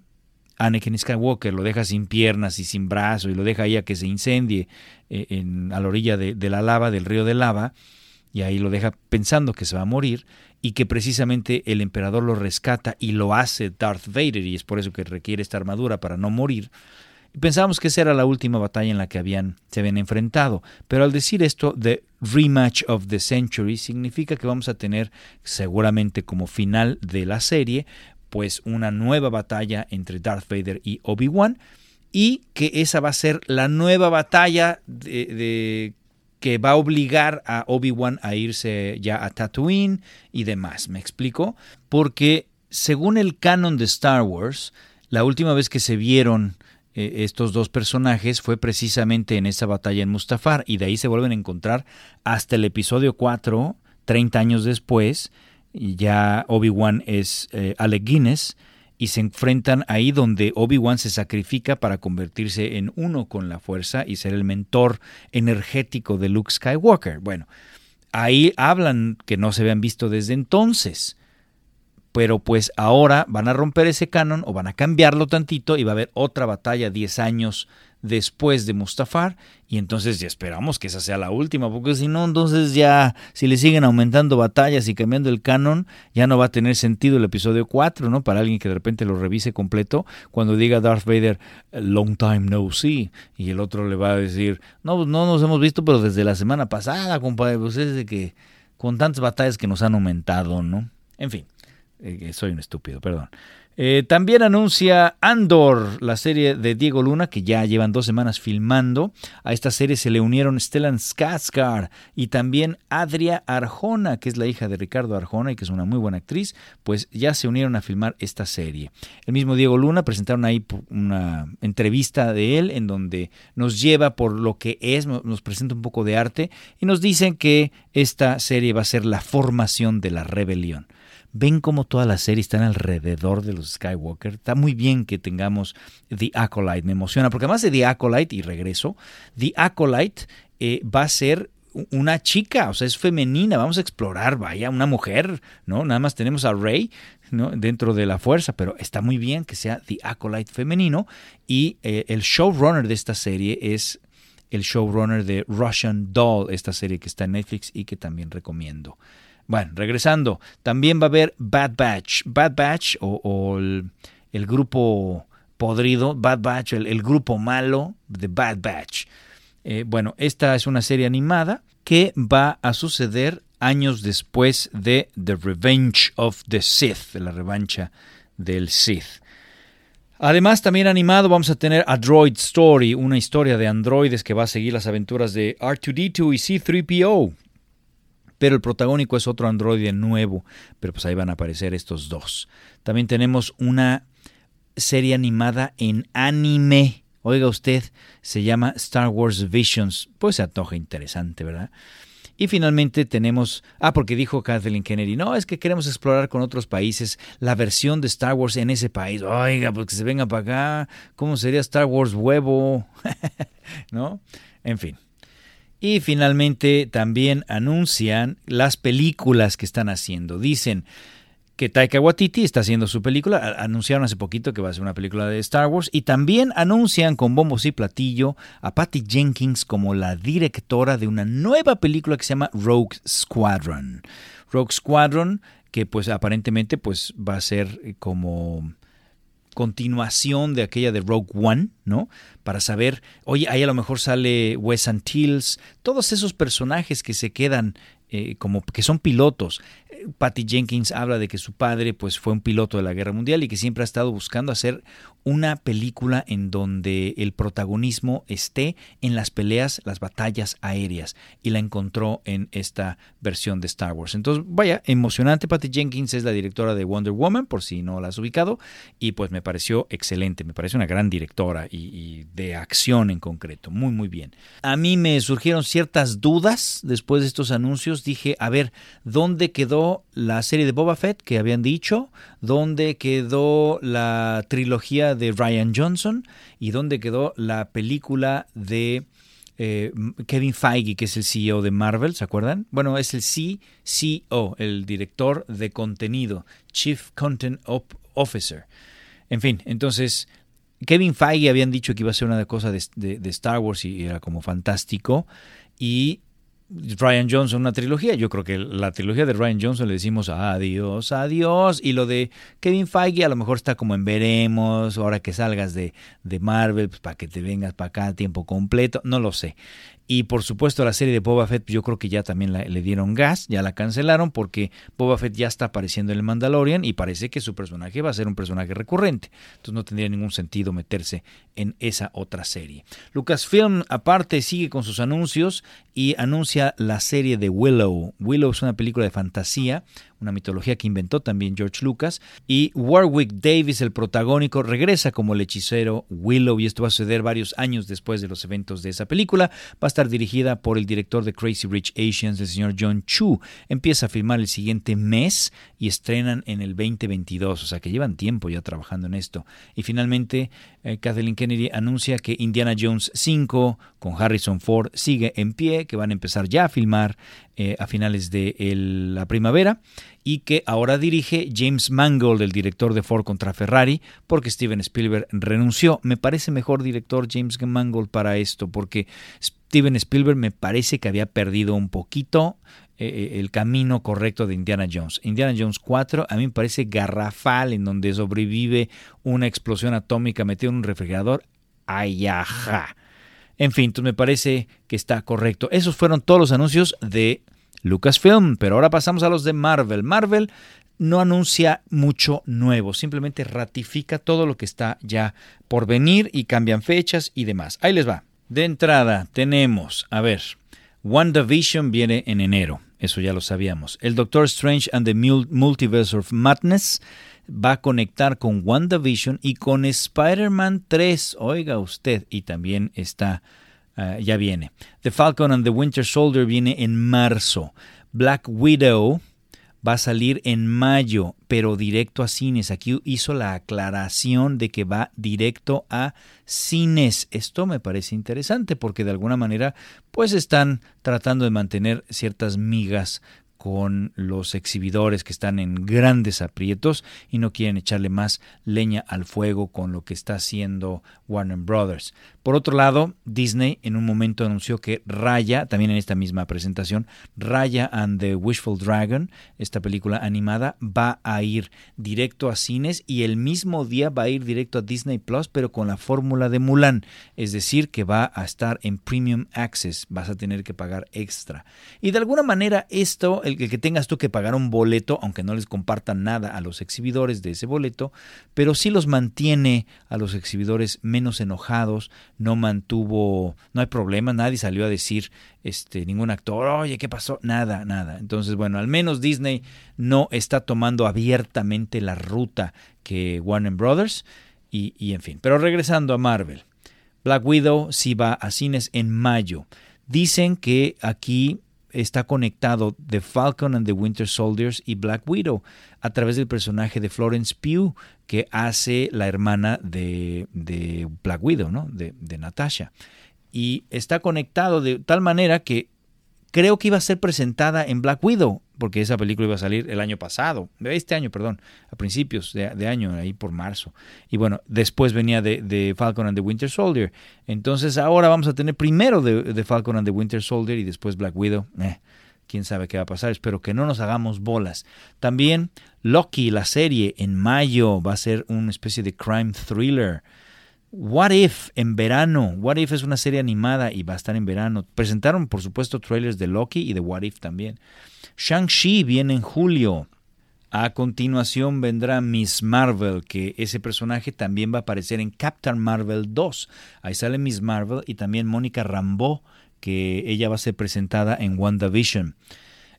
[SPEAKER 2] Anakin Skywalker, lo deja sin piernas y sin brazos y lo deja ahí a que se incendie eh, en, a la orilla de, de la lava, del río de lava, y ahí lo deja pensando que se va a morir y que precisamente el emperador lo rescata y lo hace Darth Vader y es por eso que requiere esta armadura para no morir. Pensábamos que esa era la última batalla en la que habían, se habían enfrentado, pero al decir esto, The Rematch of the Century significa que vamos a tener seguramente como final de la serie, pues una nueva batalla entre Darth Vader y Obi-Wan, y que esa va a ser la nueva batalla de, que va a obligar a Obi-Wan a irse ya a Tatooine y demás. ¿Me explico? Porque según el canon de Star Wars, la última vez que se vieron eh, estos dos personajes fue precisamente en esa batalla en Mustafar y de ahí se vuelven a encontrar hasta el episodio 4, 30 años después, ya Obi-Wan es eh, Alec Guinness y se enfrentan ahí donde Obi-Wan se sacrifica para convertirse en uno con la fuerza y ser el mentor energético de Luke Skywalker. Bueno, ahí hablan que no se habían visto desde entonces pero pues ahora van a romper ese canon o van a cambiarlo tantito y va a haber otra batalla 10 años después de Mustafar y entonces ya esperamos que esa sea la última, porque si no, entonces ya si le siguen aumentando batallas y cambiando el canon, ya no va a tener sentido el episodio 4, ¿no? Para alguien que de repente lo revise completo, cuando diga Darth Vader, long time no see, y el otro le va a decir, no, pues no nos hemos visto, pero desde la semana pasada, compadre, pues es de que con tantas batallas que nos han aumentado, ¿no? En fin. Eh, soy un estúpido, perdón. Eh, también anuncia Andor, la serie de Diego Luna, que ya llevan dos semanas filmando. A esta serie se le unieron Stellan Skarsgård y también Adria Arjona, que es la hija de Ricardo Arjona y que es una muy buena actriz, pues ya se unieron a filmar esta serie. El mismo Diego Luna presentaron ahí una entrevista de él en donde nos lleva por lo que es, nos presenta un poco de arte y nos dicen que esta serie va a ser la formación de la rebelión ven cómo todas las series están alrededor de los Skywalker. Está muy bien que tengamos The Acolyte, me emociona, porque además de The Acolyte, y regreso, The Acolyte eh, va a ser una chica, o sea, es femenina, vamos a explorar, vaya, una mujer, ¿no? Nada más tenemos a Rey, ¿no? Dentro de la fuerza, pero está muy bien que sea The Acolyte femenino y eh, el showrunner de esta serie es el showrunner de Russian Doll, esta serie que está en Netflix y que también recomiendo. Bueno, regresando, también va a haber Bad Batch. Bad Batch o, el, grupo podrido, Bad Batch, el, grupo malo de Bad Batch. Eh, bueno, esta es una serie animada que va a suceder años después de The Revenge of the Sith, de la revancha del Sith. Además, también animado vamos a tener a Droid Story, una historia de androides que va a seguir las aventuras de R2D2 y C3PO. Pero el protagónico es otro androide nuevo, pero pues ahí van a aparecer estos dos. También tenemos una serie animada en anime. Oiga usted, se llama Star Wars Visions. Pues se antoja interesante, ¿verdad? Y finalmente tenemos, ah, porque dijo Kathleen Kennedy, no, es que queremos explorar con otros países la versión de Star Wars en ese país. Oiga, pues que se venga para acá, ¿cómo sería Star Wars huevo? ¿No? En fin. Y finalmente también anuncian las películas que están haciendo. Dicen, que Taika Waititi está haciendo su película. Anunciaron hace poquito que va a ser una película de Star Wars y también anuncian con bombos y platillo a Patty Jenkins como la directora de una nueva película que se llama Rogue Squadron. Rogue Squadron que pues aparentemente pues va a ser como continuación de aquella de Rogue One, ¿no? Para saber, oye, ahí a lo mejor sale Wes Antilles, todos esos personajes que se quedan eh, como que son pilotos. Patty Jenkins habla de que su padre pues fue un piloto de la guerra mundial y que siempre ha estado buscando hacer una película en donde el protagonismo esté en las peleas, las batallas aéreas y la encontró en esta versión de Star Wars. Entonces, vaya, emocionante. Patty Jenkins es la directora de Wonder Woman, por si no la has ubicado, y pues me pareció excelente, me parece una gran directora y, y de acción en concreto, muy muy bien. A mí me surgieron ciertas dudas después de estos anuncios, dije, a ver, ¿dónde quedó la serie de Boba Fett que habían dicho? ¿Dónde quedó la trilogía de Ryan Johnson y dónde quedó la película de eh, Kevin Feige, que es el CEO de Marvel, ¿se acuerdan? Bueno, es el CCO, el director de contenido, Chief Content Officer. En fin, entonces Kevin Feige habían dicho que iba a ser una cosa de, de Star Wars y era como fantástico. Y Ryan Johnson una trilogía. Yo creo que la trilogía de Ryan Johnson le decimos adiós, adiós. Y lo de Kevin Feige a lo mejor está como en veremos, ahora que salgas de, de Marvel, pues para que te vengas para acá a tiempo completo. No lo sé. Y por supuesto la serie de Boba Fett yo creo que ya también le dieron gas, ya la cancelaron porque Boba Fett ya está apareciendo en el Mandalorian y parece que su personaje va a ser un personaje recurrente. Entonces no tendría ningún sentido meterse en esa otra serie. Lucasfilm aparte sigue con sus anuncios y anuncia la serie de Willow. Willow es una película de fantasía, una mitología que inventó también George Lucas. Y Warwick Davis, el protagónico, regresa como el hechicero Willow y esto va a suceder varios años después de los eventos de esa película. Va a estar dirigida por el director de Crazy Rich Asians, el señor John Chu. Empieza a filmar el siguiente mes y estrenan en el 2022, o sea que llevan tiempo ya trabajando en esto. Y finalmente, eh, Kathleen Kennedy anuncia que Indiana Jones 5 con Harrison Ford sigue en pie, que van a empezar ya a filmar eh, a finales de la primavera y que ahora dirige James Mangold, el director de Ford contra Ferrari, porque Steven Spielberg renunció. Me parece mejor director James Mangold para esto, porque Steven Spielberg me parece que había perdido un poquito eh, eh, el camino correcto de Indiana Jones. Indiana Jones 4 a mí me parece garrafal, en donde sobrevive una explosión atómica metida en un refrigerador. ¡Ay, ajá! En fin, me parece que está correcto. Esos fueron todos los anuncios de Lucasfilm, pero ahora pasamos a los de Marvel. Marvel no anuncia mucho nuevo, simplemente ratifica todo lo que está ya por venir y cambian fechas y demás. Ahí les va. De entrada tenemos, a ver, WandaVision viene en enero, eso ya lo sabíamos. El Doctor Strange and the Multiverse of Madness va a conectar con WandaVision y con Spider-Man 3. Oiga usted, y también está, ah, ya viene. The Falcon and the Winter Soldier viene en marzo. Black Widow va a salir en mayo, pero directo a cines. Aquí hizo la aclaración de que va directo a cines. Esto me parece interesante porque de alguna manera pues están tratando de mantener ciertas migas con los exhibidores que están en grandes aprietos y no quieren echarle más leña al fuego con lo que está haciendo Warner Brothers. Por otro lado, Disney en un momento anunció que Raya, también en esta misma presentación, Raya and the Wishful Dragon, esta película animada, va a ir directo a cines y el mismo día va a ir directo a Disney Plus, pero con la fórmula de Mulan, es decir, que va a estar en Premium Access, vas a tener que pagar extra. Y de alguna manera esto, el, que tengas tú que pagar un boleto, aunque no les compartan nada a los exhibidores de ese boleto, pero sí los mantiene a los exhibidores menos enojados, no mantuvo, no hay problema, nadie salió a decir, este, ningún actor, oye, ¿qué pasó? Nada, nada. Entonces, bueno, al menos Disney no está tomando abiertamente la ruta que Warner Brothers y, y en fin. Pero regresando a Marvel. Black Widow sí va a cines en mayo. Dicen que aquí está conectado The Falcon and the Winter Soldiers y Black Widow a través del personaje de Florence Pugh que hace la hermana de, de Black Widow, ¿no? de, de Natasha. Y está conectado de tal manera que creo que iba a ser presentada en Black Widow, porque esa película iba a salir el año pasado, este año, perdón, a principios de, año, ahí por marzo. Y bueno, después venía de, Falcon and the Winter Soldier. Entonces ahora vamos a tener primero de, Falcon and the Winter Soldier y después Black Widow. Eh, quién sabe qué va a pasar, espero que no nos hagamos bolas. También Loki, la serie, en mayo va a ser una especie de crime thriller. What If en verano. What If es una serie animada y va a estar en verano. Presentaron, por supuesto, trailers de Loki y de What If también. Shang-Chi viene en julio. A continuación vendrá Miss Marvel, que ese personaje también va a aparecer en Captain Marvel 2. Ahí sale Miss Marvel y también Mónica Rambeau, que ella va a ser presentada en WandaVision.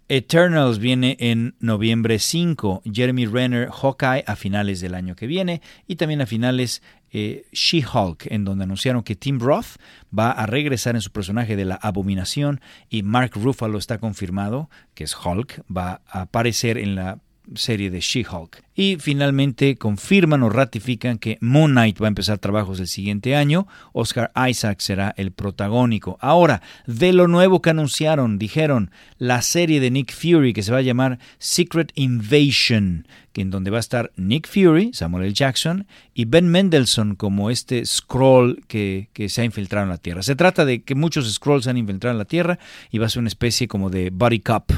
[SPEAKER 2] Eternals viene en noviembre 5, Jeremy Renner, Hawkeye a finales del año que viene y también a finales eh, She-Hulk, en donde anunciaron que Tim Roth va a regresar en su personaje de la abominación y Mark Ruffalo está confirmado, que es Hulk, va a aparecer en la serie de She-Hulk. Y finalmente confirman o ratifican que Moon Knight va a empezar trabajos el siguiente año. Oscar Isaac será el protagónico. Ahora, de lo nuevo que anunciaron, dijeron la serie de Nick Fury que se va a llamar Secret Invasion, en donde va a estar Nick Fury, Samuel L. Jackson y Ben Mendelssohn como este scroll que, que se ha infiltrado en la Tierra. Se trata de que muchos scrolls se han infiltrado en la Tierra y va a ser una especie como de body cup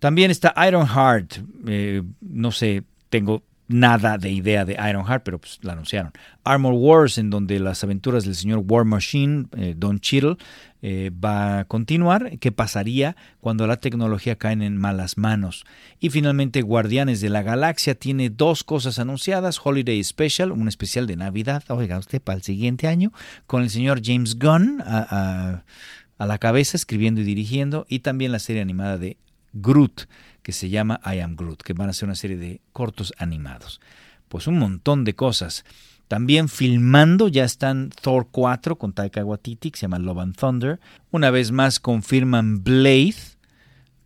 [SPEAKER 2] también está Ironheart. Eh, no sé, tengo nada de idea de Ironheart, pero pues la anunciaron. Armor Wars, en donde las aventuras del señor War Machine, eh, Don Cheadle, eh, va a continuar. ¿Qué pasaría cuando la tecnología cae en malas manos? Y finalmente, Guardianes de la Galaxia tiene dos cosas anunciadas: Holiday Special, un especial de Navidad, oiga usted, para el siguiente año, con el señor James Gunn a, a la cabeza, escribiendo y dirigiendo, y también la serie animada de Groot, que se llama I Am Groot, que van a ser una serie de cortos animados. Pues un montón de cosas. También filmando ya están Thor 4 con Taika Waititi, que se llama Love and Thunder. Una vez más confirman Blade,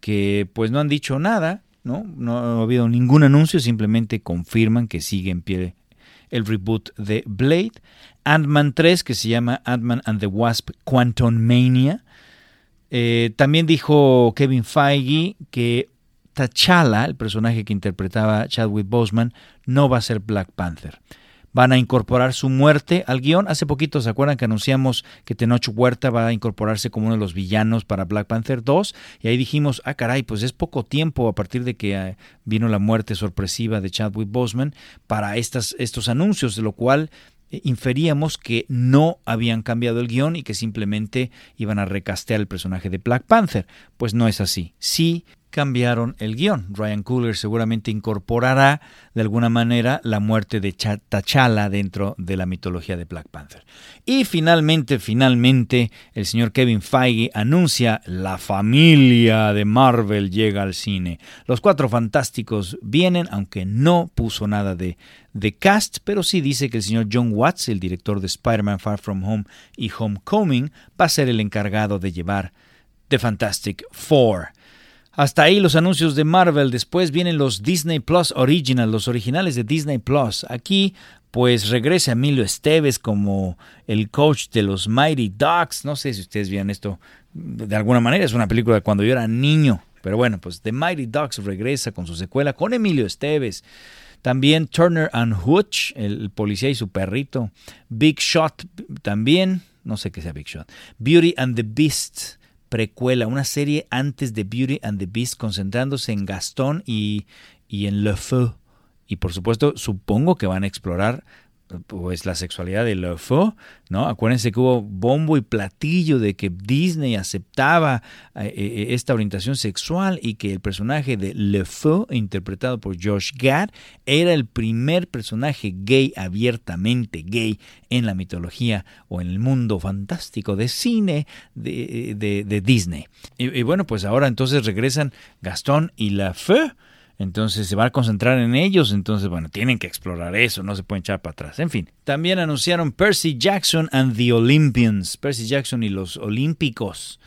[SPEAKER 2] que pues no han dicho nada, ¿no? No ha habido ningún anuncio, simplemente confirman que sigue en pie el reboot de Blade. Ant-Man 3, que se llama Ant-Man and the Wasp Quantum Mania. Eh, también dijo Kevin Feige que T'Challa, el personaje que interpretaba Chadwick Boseman, no va a ser Black Panther. Van a incorporar su muerte al guion. Hace poquito se acuerdan que anunciamos que Tenoch Huerta va a incorporarse como uno de los villanos para Black Panther 2. Y ahí dijimos, ah, caray, pues es poco tiempo a partir de que eh, vino la muerte sorpresiva de Chadwick Boseman para estos anuncios, de lo cual eh, inferíamos que no habían cambiado el guion y que simplemente iban a recastear el personaje de Black Panther. Pues no es así. Sí cambiaron el guion. Ryan Coogler seguramente incorporará de alguna manera la muerte de T'Challa dentro de la mitología de Black Panther. Y finalmente, finalmente, el señor Kevin Feige anuncia la familia de Marvel llega al cine. Los cuatro fantásticos vienen, aunque no puso nada de, de cast, pero sí dice que el señor John Watts, el director de Spider-Man Far From Home y Homecoming, va a ser el encargado de llevar The Fantastic Four. Hasta ahí los anuncios de Marvel. Después vienen los Disney Plus Original, los originales de Disney Plus. Aquí, pues regresa Emilio Esteves como el coach de los Mighty Ducks. No sé si ustedes vieron esto de alguna manera. Es una película de cuando yo era niño. Pero bueno, pues The Mighty Ducks regresa con su secuela con Emilio Esteves. También Turner and Hooch, el policía y su perrito. Big Shot también. No sé qué sea Big Shot. Beauty and the Beast precuela, una serie antes de Beauty and the Beast, concentrándose en Gastón y, y en Le Feu. Y por supuesto, supongo que van a explorar pues la sexualidad de LeFou, ¿no? Acuérdense que hubo bombo y platillo de que Disney aceptaba eh, eh, esta orientación sexual y que el personaje de LeFou, interpretado por Josh Gad, era el primer personaje gay abiertamente gay en la mitología o en el mundo fantástico de cine de, Disney. Y, bueno, pues ahora entonces regresan Gastón y LeFou entonces se va a concentrar en ellos, entonces bueno, tienen que explorar eso, no se pueden echar para atrás. En fin, también anunciaron Percy Jackson and the Olympians, Percy Jackson y los Olímpicos.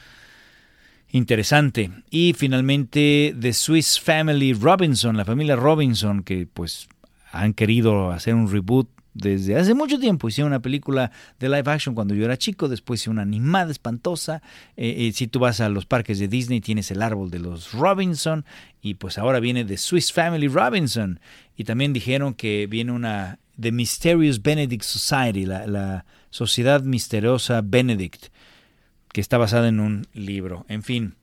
[SPEAKER 2] Interesante. Y finalmente The Swiss Family Robinson, la familia Robinson, que pues han querido hacer un reboot desde hace mucho tiempo. Hicieron una película de live action cuando yo era chico, después hicieron una animada espantosa. Eh, eh, si tú vas a los parques de Disney, tienes el árbol de los Robinson y pues ahora viene The Swiss Family Robinson. Y también dijeron que viene una The Mysterious Benedict Society, la Sociedad Misteriosa Benedict, que está basada en un libro. En fin.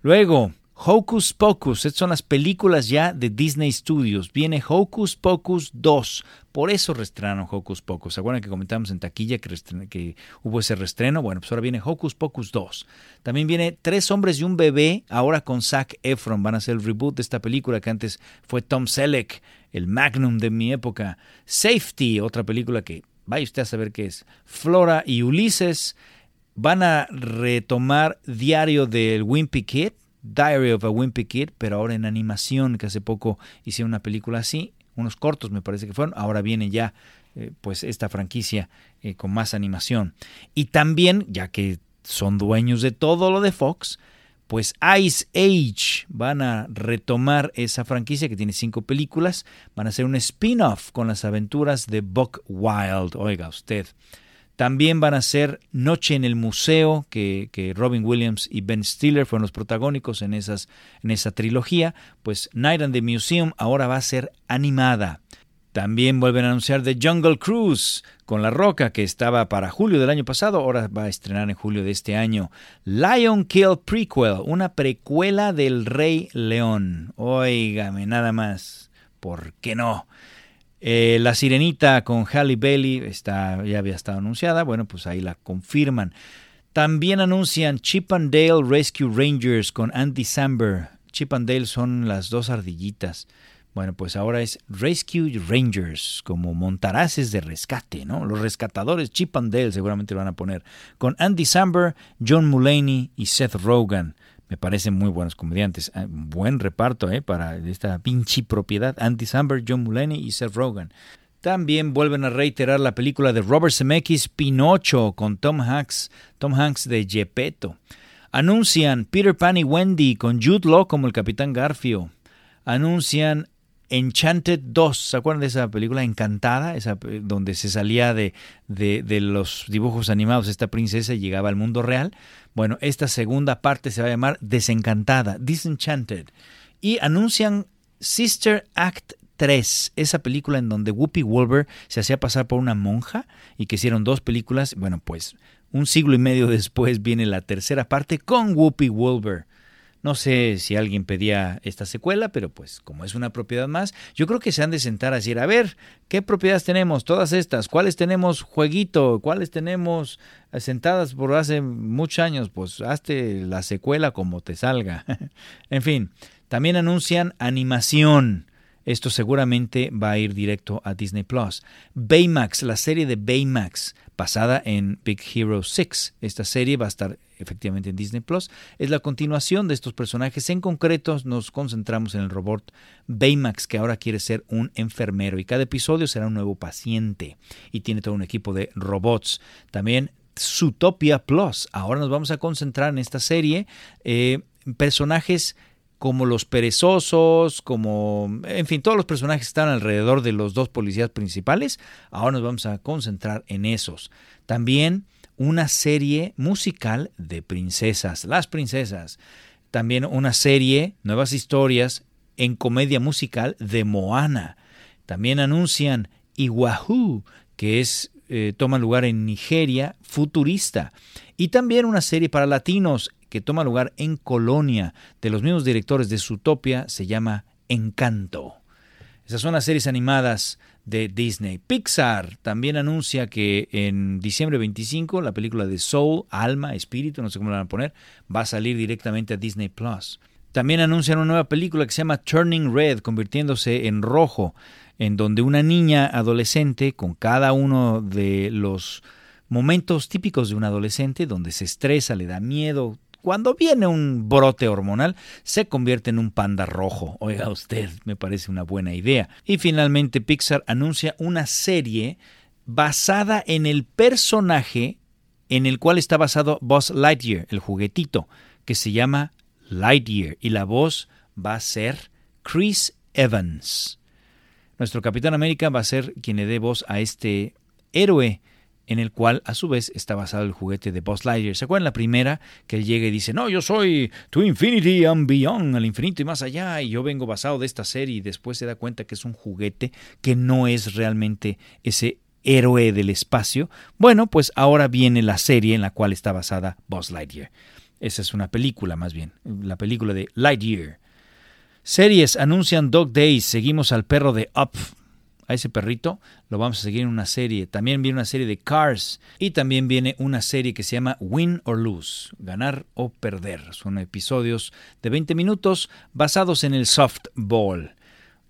[SPEAKER 2] Luego, Hocus Pocus, estas son las películas ya de Disney Studios. Viene Hocus Pocus 2. Por eso reestrenaron Hocus Pocus. ¿Se acuerdan que comentamos en taquilla que, hubo ese reestreno? Bueno, pues ahora viene Hocus Pocus 2. También viene Tres hombres y un bebé, ahora con Zac Efron. Van a hacer el reboot de esta película que antes fue Tom Selleck, el magnum de mi época. Safety, otra película que vaya usted a saber qué es. Flora y Ulises van a retomar Diario del Wimpy Kid Diary of a Wimpy Kid, pero ahora en animación, que hace poco hicieron una película así, unos cortos me parece que fueron, ahora viene ya eh, pues esta franquicia eh, con más animación. Y también, ya que son dueños de todo lo de Fox, pues Ice Age van a retomar esa franquicia que tiene cinco películas, van a hacer un spin-off con las aventuras de Buck Wild, oiga usted. También van a ser Noche en el Museo, que, Robin Williams y Ben Stiller fueron los protagónicos en, esas, en esa trilogía. Pues Night in the Museum ahora va a ser animada. También vuelven a anunciar The Jungle Cruise con La Roca, que estaba para julio del año pasado, ahora va a estrenar en julio de este año. Lion Kill Prequel, una precuela del Rey León. Óigame, nada más. ¿Por qué no? Eh, la Sirenita con Halle Bailey está, ya había estado anunciada, bueno, pues ahí la confirman. También anuncian Chip and Dale Rescue Rangers con Andy Samberg. Chip and Dale son las dos ardillitas. Bueno, pues ahora es Rescue Rangers, como montaraces de rescate, ¿no? Los rescatadores Chip and Dale seguramente lo van a poner. Con Andy Samberg, John Mulaney y Seth Rogen me parecen muy buenos comediantes. Ah, buen reparto ¿eh? para esta pinche propiedad. Andy Samberg, John Mulaney y Seth Rogen. También vuelven a reiterar la película de Robert Zemeckis Pinocho con Tom Hanks, Tom Hanks de Gepetto. Anuncian Peter Pan y Wendy con Jude Law como el Capitán Garfio. Anuncian Enchanted 2, ¿se acuerdan de esa película Encantada? Esa, donde se salía de, de, de, los dibujos animados esta princesa y llegaba al mundo real. Bueno, esta segunda parte se va a llamar Desencantada, Disenchanted. Y anuncian Sister Act 3, esa película en donde Whoopi Wolver se hacía pasar por una monja y que hicieron dos películas. Bueno, pues un siglo y medio después viene la tercera parte con Whoopi Wolver. No sé si alguien pedía esta secuela, pero pues como es una propiedad más, yo creo que se han de sentar a decir, a ver, ¿qué propiedades tenemos? Todas estas, ¿cuáles tenemos jueguito? ¿Cuáles tenemos sentadas por hace muchos años? Pues hazte la secuela como te salga. en fin, también anuncian animación. Esto seguramente va a ir directo a Disney Plus. Baymax, la serie de Baymax, basada en Big Hero 6. Esta serie va a estar efectivamente en Disney Plus. Es la continuación de estos personajes. En concreto, nos concentramos en el robot Baymax, que ahora quiere ser un enfermero. Y cada episodio será un nuevo paciente. Y tiene todo un equipo de robots. También Zootopia Plus. Ahora nos vamos a concentrar en esta serie. Eh, personajes como los perezosos, como, en fin, todos los personajes están alrededor de los dos policías principales, ahora nos vamos a concentrar en esos. También una serie musical de princesas, las princesas. También una serie, nuevas historias en comedia musical de Moana. También anuncian Iwahu, que es eh, toma lugar en Nigeria, futurista. Y también una serie para latinos que toma lugar en Colonia, de los mismos directores de Zootopia, se llama Encanto. Esas son las series animadas de Disney. Pixar también anuncia que en diciembre 25 la película de Soul, Alma, Espíritu, no sé cómo la van a poner, va a salir directamente a Disney Plus. También anuncian una nueva película que se llama Turning Red, convirtiéndose en rojo, en donde una niña adolescente, con cada uno de los momentos típicos de un adolescente, donde se estresa, le da miedo, cuando viene un brote hormonal, se convierte en un panda rojo. Oiga usted, me parece una buena idea. Y finalmente Pixar anuncia una serie basada en el personaje en el cual está basado Buzz Lightyear, el juguetito, que se llama Lightyear. Y la voz va a ser Chris Evans. Nuestro Capitán América va a ser quien le dé voz a este héroe en el cual a su vez está basado el juguete de Buzz Lightyear. ¿Se acuerdan la primera? Que él llega y dice, no, yo soy To Infinity and Beyond, al infinito y más allá, y yo vengo basado de esta serie y después se da cuenta que es un juguete que no es realmente ese héroe del espacio. Bueno, pues ahora viene la serie en la cual está basada Buzz Lightyear. Esa es una película más bien, la película de Lightyear. Series anuncian Dog Days, seguimos al perro de Up, a ese perrito, lo vamos a seguir en una serie. También viene una serie de Cars y también viene una serie que se llama Win or Lose, ganar o perder. Son episodios de 20 minutos basados en el softball.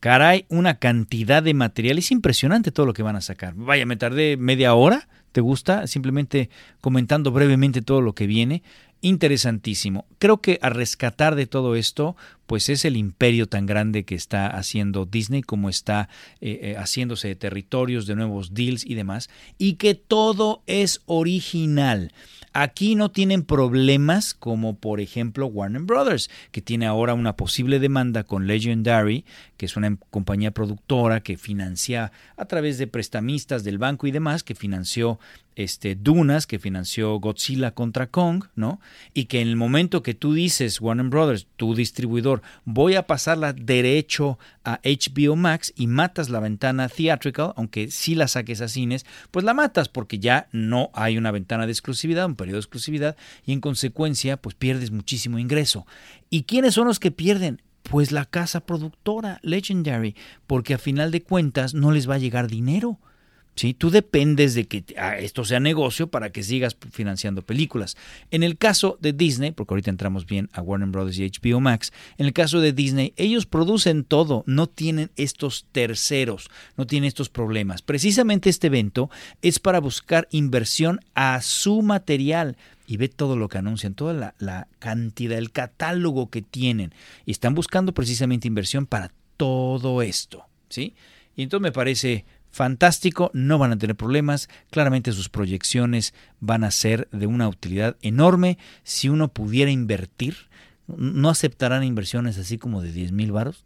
[SPEAKER 2] Caray, una cantidad de material. Es impresionante todo lo que van a sacar. Vaya, me tardé media hora. ¿Te gusta? Simplemente comentando brevemente todo lo que viene interesantísimo. Creo que a rescatar de todo esto, pues es el imperio tan grande que está haciendo Disney, como está eh, eh, haciéndose de territorios, de nuevos deals y demás, y que todo es original. Aquí no tienen problemas como por ejemplo Warner Brothers, que tiene ahora una posible demanda con Legendary, que es una compañía productora que financia a través de prestamistas del banco y demás, que financió este, Dunas, que financió Godzilla contra Kong, ¿no? Y que en el momento que tú dices, Warner Brothers, tu distribuidor, voy a pasarla derecho a HBO Max y matas la ventana theatrical, aunque sí la saques a cines, pues la matas porque ya no hay una ventana de exclusividad, un periodo de exclusividad, y en consecuencia, pues pierdes muchísimo ingreso. ¿Y quiénes son los que pierden? Pues la casa productora, Legendary, porque a final de cuentas no les va a llegar dinero. ¿Sí? Tú dependes de que ah, esto sea negocio para que sigas financiando películas. En el caso de Disney, porque ahorita entramos bien a Warner Brothers y HBO Max, en el caso de Disney, ellos producen todo, no tienen estos terceros, no tienen estos problemas. Precisamente este evento es para buscar inversión a su material. Y ve todo lo que anuncian, toda la, cantidad, el catálogo que tienen. Y están buscando precisamente inversión para todo esto. ¿sí? Y entonces me parece fantástico, no van a tener problemas, claramente sus proyecciones van a ser de una utilidad enorme si uno pudiera invertir. No aceptarán inversiones así como de 10 mil varos,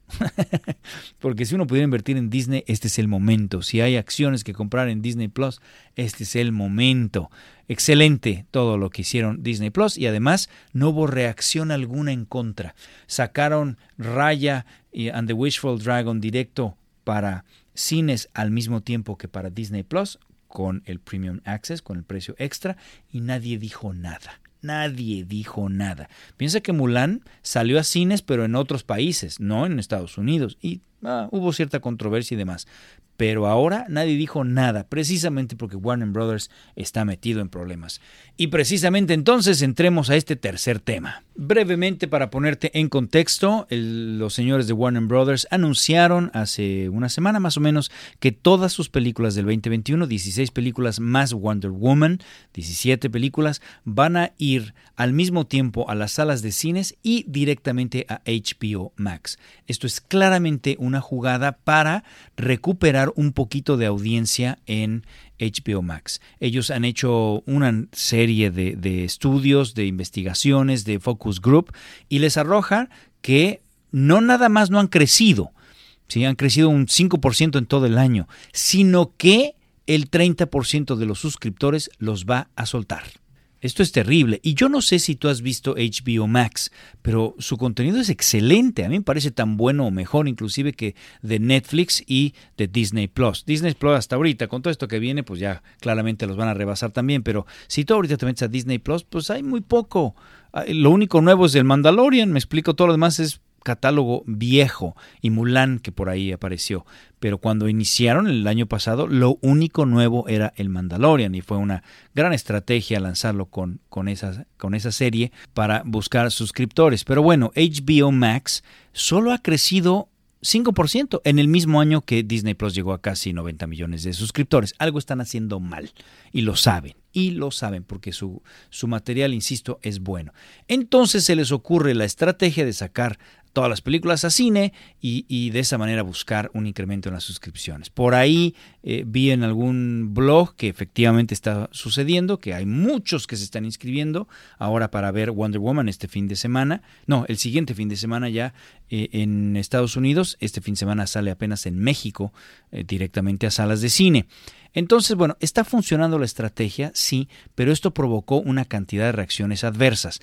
[SPEAKER 2] porque si uno pudiera invertir en Disney, este es el momento. Si hay acciones que comprar en Disney Plus, este es el momento. Excelente todo lo que hicieron Disney Plus y además no hubo reacción alguna en contra. Sacaron Raya y And the Wishful Dragon directo para cines al mismo tiempo que para Disney Plus, con el Premium Access, con el precio extra, y nadie dijo nada. Nadie dijo nada. Piensa que Mulan salió a cines, pero en otros países, no en Estados Unidos, y ah, hubo cierta controversia y demás pero ahora nadie dijo nada, precisamente porque Warner Brothers está metido en problemas. Y precisamente entonces entremos a este tercer tema. Brevemente para ponerte en contexto, los señores de Warner Brothers anunciaron hace una semana más o menos que todas sus películas del 2021, 16 películas más Wonder Woman, 17 películas, van a ir al mismo tiempo a las salas de cines y directamente a HBO Max. Esto es claramente una jugada para recuperar un poquito de audiencia en HBO Max. Ellos han hecho una serie de, estudios, de investigaciones, de focus group y les arroja que no nada más no han crecido, ¿sí? han crecido un 5% en todo el año, sino que el 30% de los suscriptores los va a soltar. Esto es terrible. Y yo no sé si tú has visto HBO Max, pero su contenido es excelente. A mí me parece tan bueno o mejor inclusive que de Netflix y de Disney Plus. Disney Plus hasta ahorita, con todo esto que viene, pues ya claramente los van a rebasar también. Pero si tú ahorita te metes a Disney Plus, pues hay muy poco. Lo único nuevo es el Mandalorian, me explico, todo lo demás es catálogo viejo y Mulan que por ahí apareció. Pero cuando iniciaron el año pasado, lo único nuevo era el Mandalorian y fue una gran estrategia lanzarlo con, con, esa, con esa serie para buscar suscriptores. Pero bueno, HBO Max solo ha crecido 5% en el mismo año que Disney Plus llegó a casi 90 millones de suscriptores. Algo están haciendo mal y lo saben, y lo saben porque su, su material, insisto, es bueno. Entonces se les ocurre la estrategia de sacar todas las películas a cine y, de esa manera buscar un incremento en las suscripciones. Por ahí eh, vi en algún blog que efectivamente está sucediendo, que hay muchos que se están inscribiendo ahora para ver Wonder Woman este fin de semana. No, el siguiente fin de semana ya eh, en Estados Unidos. Este fin de semana sale apenas en México eh, directamente a salas de cine. Entonces, bueno, está funcionando la estrategia, sí, pero esto provocó una cantidad de reacciones adversas.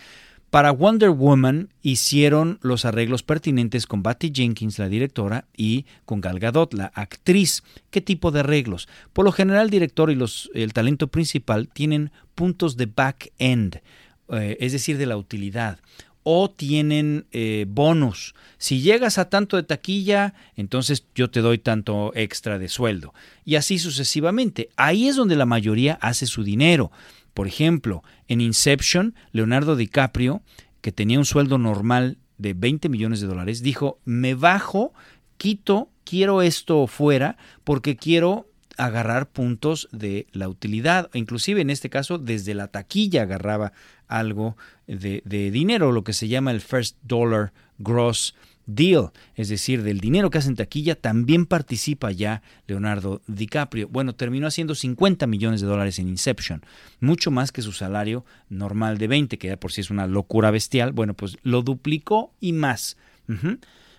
[SPEAKER 2] Para Wonder Woman hicieron los arreglos pertinentes con Patty Jenkins, la directora, y con Gal Gadot, la actriz. ¿Qué tipo de arreglos? Por lo general, el director y los, el talento principal tienen puntos de back-end, eh, es decir, de la utilidad o tienen eh, bonus. Si llegas a tanto de taquilla, entonces yo te doy tanto extra de sueldo. Y así sucesivamente. Ahí es donde la mayoría hace su dinero. Por ejemplo, en Inception, Leonardo DiCaprio, que tenía un sueldo normal de 20 millones de dólares, dijo, me bajo, quito, quiero esto fuera porque quiero agarrar puntos de la utilidad. Inclusive en este caso, desde la taquilla agarraba algo de, de dinero, lo que se llama el first dollar gross deal, es decir, del dinero que hace en taquilla, también participa ya Leonardo DiCaprio. Bueno, terminó haciendo 50 millones de dólares en Inception, mucho más que su salario normal de 20, que ya por sí es una locura bestial. Bueno, pues lo duplicó y más.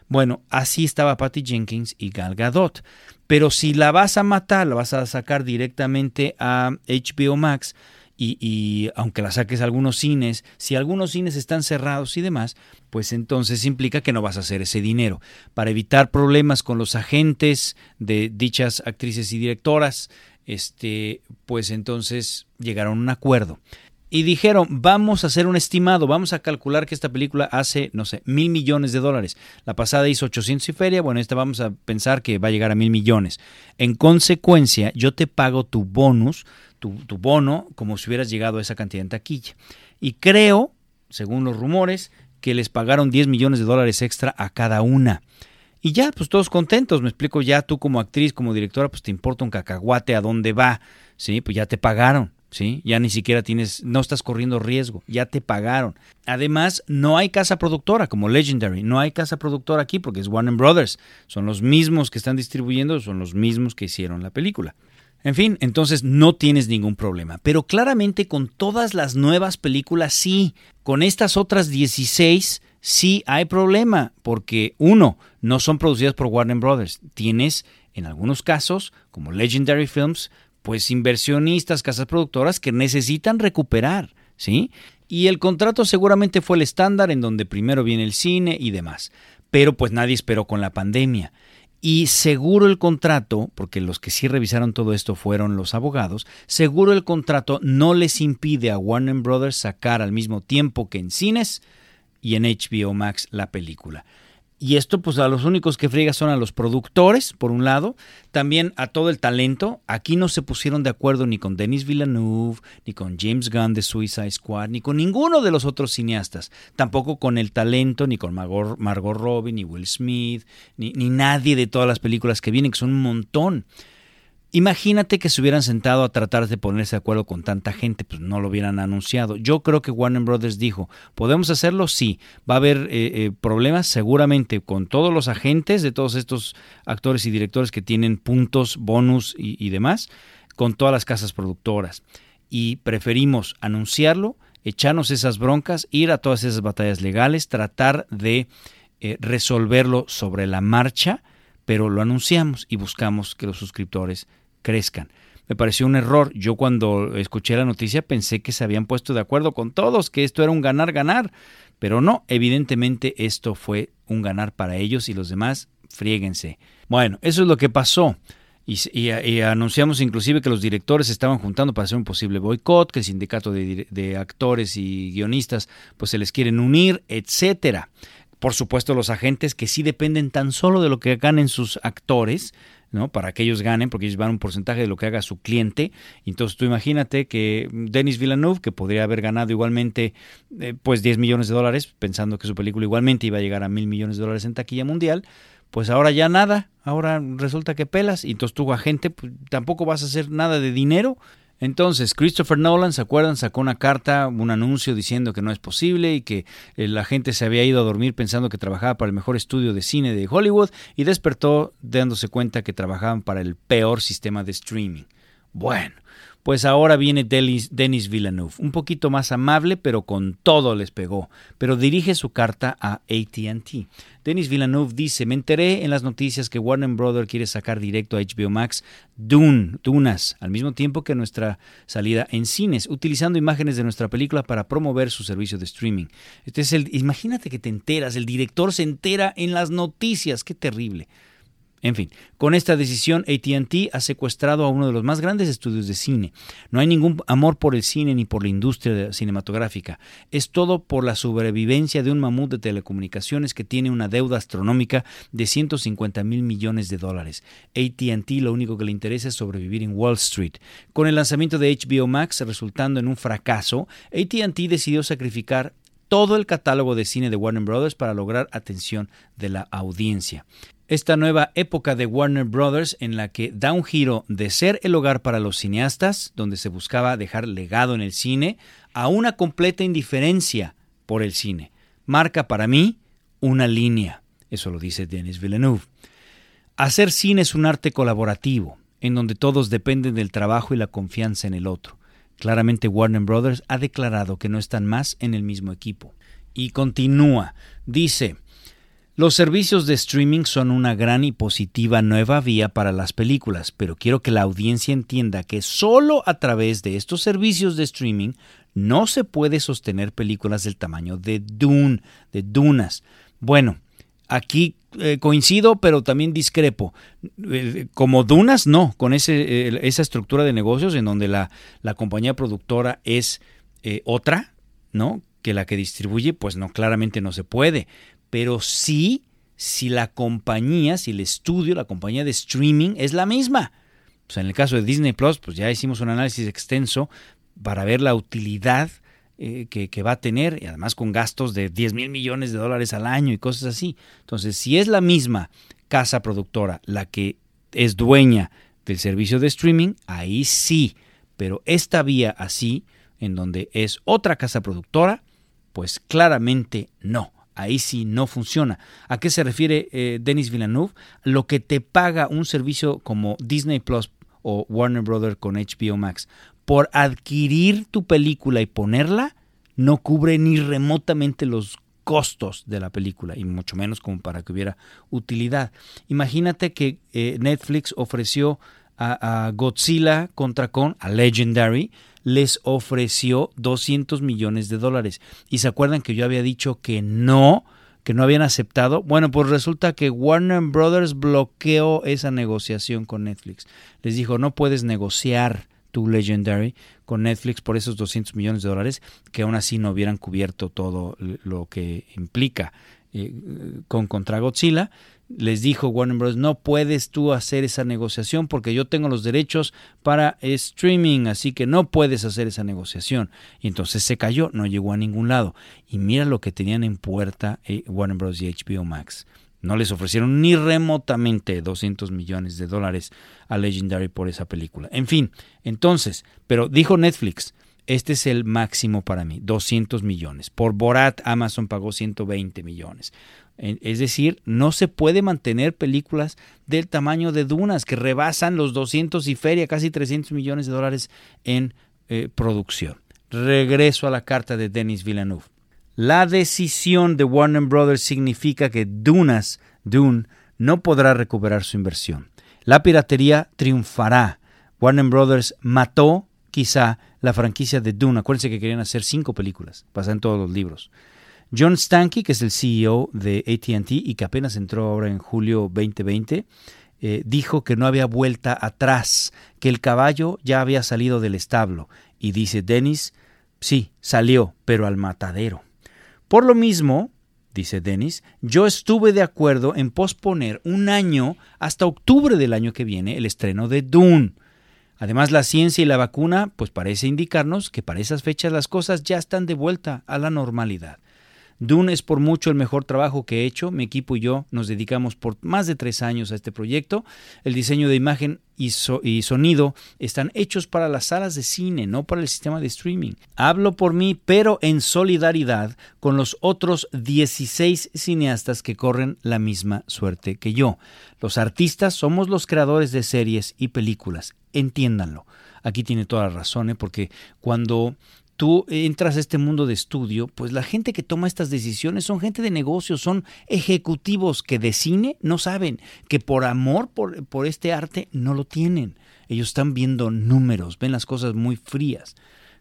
[SPEAKER 2] Bueno, así estaba Patty Jenkins y Gal Gadot. Pero si la vas a matar, la vas a sacar directamente a HBO Max, y, aunque la saques a algunos cines, si algunos cines están cerrados y demás, pues entonces implica que no vas a hacer ese dinero. Para evitar problemas con los agentes de dichas actrices y directoras, este, pues entonces llegaron a un acuerdo. Y dijeron, vamos a hacer un estimado, vamos a calcular que esta película hace, no sé, mil millones de dólares. La pasada hizo 800 y feria, bueno, esta vamos a pensar que va a llegar a mil millones. En consecuencia, yo te pago tu bonus tu, bono como si hubieras llegado a esa cantidad en taquilla. Y creo, según los rumores, que les pagaron 10 millones de dólares extra a cada una. Y ya, pues todos contentos, me explico, ya tú como actriz, como directora, pues te importa un cacahuate a dónde va, ¿sí? Pues ya te pagaron, ¿sí? Ya ni siquiera tienes, no estás corriendo riesgo, ya te pagaron. Además, no hay casa productora como Legendary, no hay casa productora aquí porque es Warner Brothers, son los mismos que están distribuyendo, son los mismos que hicieron la película. En fin, entonces no tienes ningún problema. Pero claramente con todas las nuevas películas sí. Con estas otras 16 sí hay problema. Porque uno, no son producidas por Warner Brothers. Tienes, en algunos casos, como Legendary Films, pues inversionistas, casas productoras que necesitan recuperar. ¿Sí? Y el contrato seguramente fue el estándar en donde primero viene el cine y demás. Pero pues nadie esperó con la pandemia. Y seguro el contrato, porque los que sí revisaron todo esto fueron los abogados, seguro el contrato no les impide a Warner Brothers sacar al mismo tiempo que en cines y en HBO Max la película. Y esto pues a los únicos que friega son a los productores, por un lado, también a todo el talento. Aquí no se pusieron de acuerdo ni con Denis Villeneuve, ni con James Gunn de Suicide Squad, ni con ninguno de los otros cineastas. Tampoco con el talento, ni con Margot, Margot Robbie, ni Will Smith, ni, ni nadie de todas las películas que vienen, que son un montón. Imagínate que se hubieran sentado a tratar de ponerse de acuerdo con tanta gente, pues no lo hubieran anunciado. Yo creo que Warner Brothers dijo, ¿podemos hacerlo? Sí. ¿Va a haber eh, eh, problemas? Seguramente con todos los agentes de todos estos actores y directores que tienen puntos, bonus y, demás, con todas las casas productoras. Y preferimos anunciarlo, echarnos esas broncas, ir a todas esas batallas legales, tratar de eh, resolverlo sobre la marcha pero lo anunciamos y buscamos que los suscriptores crezcan. Me pareció un error. Yo cuando escuché la noticia pensé que se habían puesto de acuerdo con todos, que esto era un ganar-ganar, pero no, evidentemente esto fue un ganar para ellos y los demás, friéguense. Bueno, eso es lo que pasó. Y, anunciamos inclusive que los directores estaban juntando para hacer un posible boicot, que el sindicato de, de actores y guionistas pues se les quieren unir, etcétera por supuesto los agentes que sí dependen tan solo de lo que ganen sus actores, ¿no? Para que ellos ganen, porque ellos van un porcentaje de lo que haga su cliente. Entonces tú imagínate que Denis Villeneuve, que podría haber ganado igualmente eh, pues 10 millones de dólares, pensando que su película igualmente iba a llegar a mil millones de dólares en taquilla mundial, pues ahora ya nada, ahora resulta que pelas, y entonces tu agente pues, tampoco vas a hacer nada de dinero. Entonces, Christopher Nolan, ¿se acuerdan? Sacó una carta, un anuncio diciendo que no es posible y que eh, la gente se había ido a dormir pensando que trabajaba para el mejor estudio de cine de Hollywood y despertó dándose cuenta que trabajaban para el peor sistema de streaming. Bueno, pues ahora viene Denis Villeneuve, un poquito más amable, pero con todo les pegó, pero dirige su carta a ATT. Denis Villeneuve dice, me enteré en las noticias que Warner Brothers quiere sacar directo a HBO Max Dune, Dunas, al mismo tiempo que nuestra salida en cines, utilizando imágenes de nuestra película para promover su servicio de streaming. Este es el, imagínate que te enteras, el director se entera en las noticias, qué terrible. En fin, con esta decisión ATT ha secuestrado a uno de los más grandes estudios de cine. No hay ningún amor por el cine ni por la industria cinematográfica. Es todo por la sobrevivencia de un mamut de telecomunicaciones que tiene una deuda astronómica de 150 mil millones de dólares. ATT lo único que le interesa es sobrevivir en Wall Street. Con el lanzamiento de HBO Max resultando en un fracaso, ATT decidió sacrificar todo el catálogo de cine de Warner Brothers para lograr atención de la audiencia esta nueva época de Warner Brothers en la que da un giro de ser el hogar para los cineastas, donde se buscaba dejar legado en el cine, a una completa indiferencia por el cine. Marca para mí una línea. Eso lo dice Denis Villeneuve. Hacer cine es un arte colaborativo, en donde todos dependen del trabajo y la confianza en el otro. Claramente Warner Brothers ha declarado que no están más en el mismo equipo. Y continúa. Dice, los servicios de streaming son una gran y positiva nueva vía para las películas, pero quiero que la audiencia entienda que solo a través de estos servicios de streaming no se puede sostener películas del tamaño de Dune, de Dunas. Bueno, aquí eh, coincido, pero también discrepo. Eh, como Dunas, no, con ese, eh, esa estructura de negocios en donde la, la compañía productora es otra, ¿no? Que la que distribuye, pues no, claramente no se puede pero sí si la compañía, si el estudio, la compañía de streaming es la misma. Pues en el caso de Disney Plus, pues ya hicimos un análisis extenso para ver la utilidad eh, que, que, va a tener, y además con gastos de 10 mil millones de dólares al año y cosas así. Entonces, si es la misma casa productora la que es dueña del servicio de streaming, ahí sí. Pero esta vía así, en donde es otra casa productora, pues claramente no ahí sí no funciona. ¿A qué se refiere eh, Denis Villeneuve? Lo que te paga un servicio como Disney Plus o Warner Brothers con HBO Max por adquirir tu película y ponerla, no cubre ni remotamente los costos de la película y mucho menos como para que hubiera utilidad. Imagínate que eh, Netflix ofreció a, a, Godzilla contra Kong, a Legendary, les ofreció 200 millones de dólares. Y se acuerdan que yo había dicho que no, que no habían aceptado. Bueno, pues resulta que Warner Brothers bloqueó esa negociación con Netflix. Les dijo, no puedes negociar tu Legendary con Netflix por esos 200 millones de dólares que aún así no hubieran cubierto todo lo que implica eh, con contra Godzilla les dijo Warner Bros. no puedes tú hacer esa negociación porque yo tengo los derechos para streaming, así que no puedes hacer esa negociación. Y entonces se cayó, no llegó a ningún lado. Y mira lo que tenían en puerta eh, Warner Bros. y HBO Max. No les ofrecieron ni remotamente 200 millones de dólares a Legendary por esa película. En fin, entonces, pero dijo Netflix, este es el máximo para mí, 200 millones. Por Borat, Amazon pagó 120 millones. Es decir, no se puede mantener películas del tamaño de Dunas que rebasan los 200 y feria, casi 300 millones de dólares en eh, producción. Regreso a la carta de Denis Villeneuve. La decisión de Warner Brothers significa que Dunas, Dune, no podrá recuperar su inversión. La piratería triunfará. Warner Brothers mató quizá la franquicia de Dune. Acuérdense que querían hacer cinco películas, pasan todos los libros. John Stankey, que es el CEO de ATT y que apenas entró ahora en julio 2020, eh, dijo que no había vuelta atrás, que el caballo ya había salido del establo. Y dice Dennis, sí, salió, pero al matadero. Por lo mismo, dice Dennis, yo estuve de acuerdo en posponer un año hasta octubre del año que viene el estreno de Dune. Además, la ciencia y la vacuna, pues parece indicarnos que para esas fechas las cosas ya están de vuelta a la normalidad. Dune es por mucho el mejor trabajo que he hecho. Mi equipo y yo nos dedicamos por más de tres años a este proyecto. El diseño de imagen y, sonido están hechos para las salas de cine, no para el sistema de streaming. Hablo por mí, pero en solidaridad con los otros 16 cineastas que corren la misma suerte que yo. Los artistas somos los creadores de series y películas. Entiéndanlo. Aquí tiene toda la razón, ¿eh? porque cuando tú entras a este mundo de estudio, pues la gente que toma estas decisiones son gente de negocios, son ejecutivos que de cine no saben, que por amor por, por este arte no lo tienen. Ellos están viendo números, ven las cosas muy frías.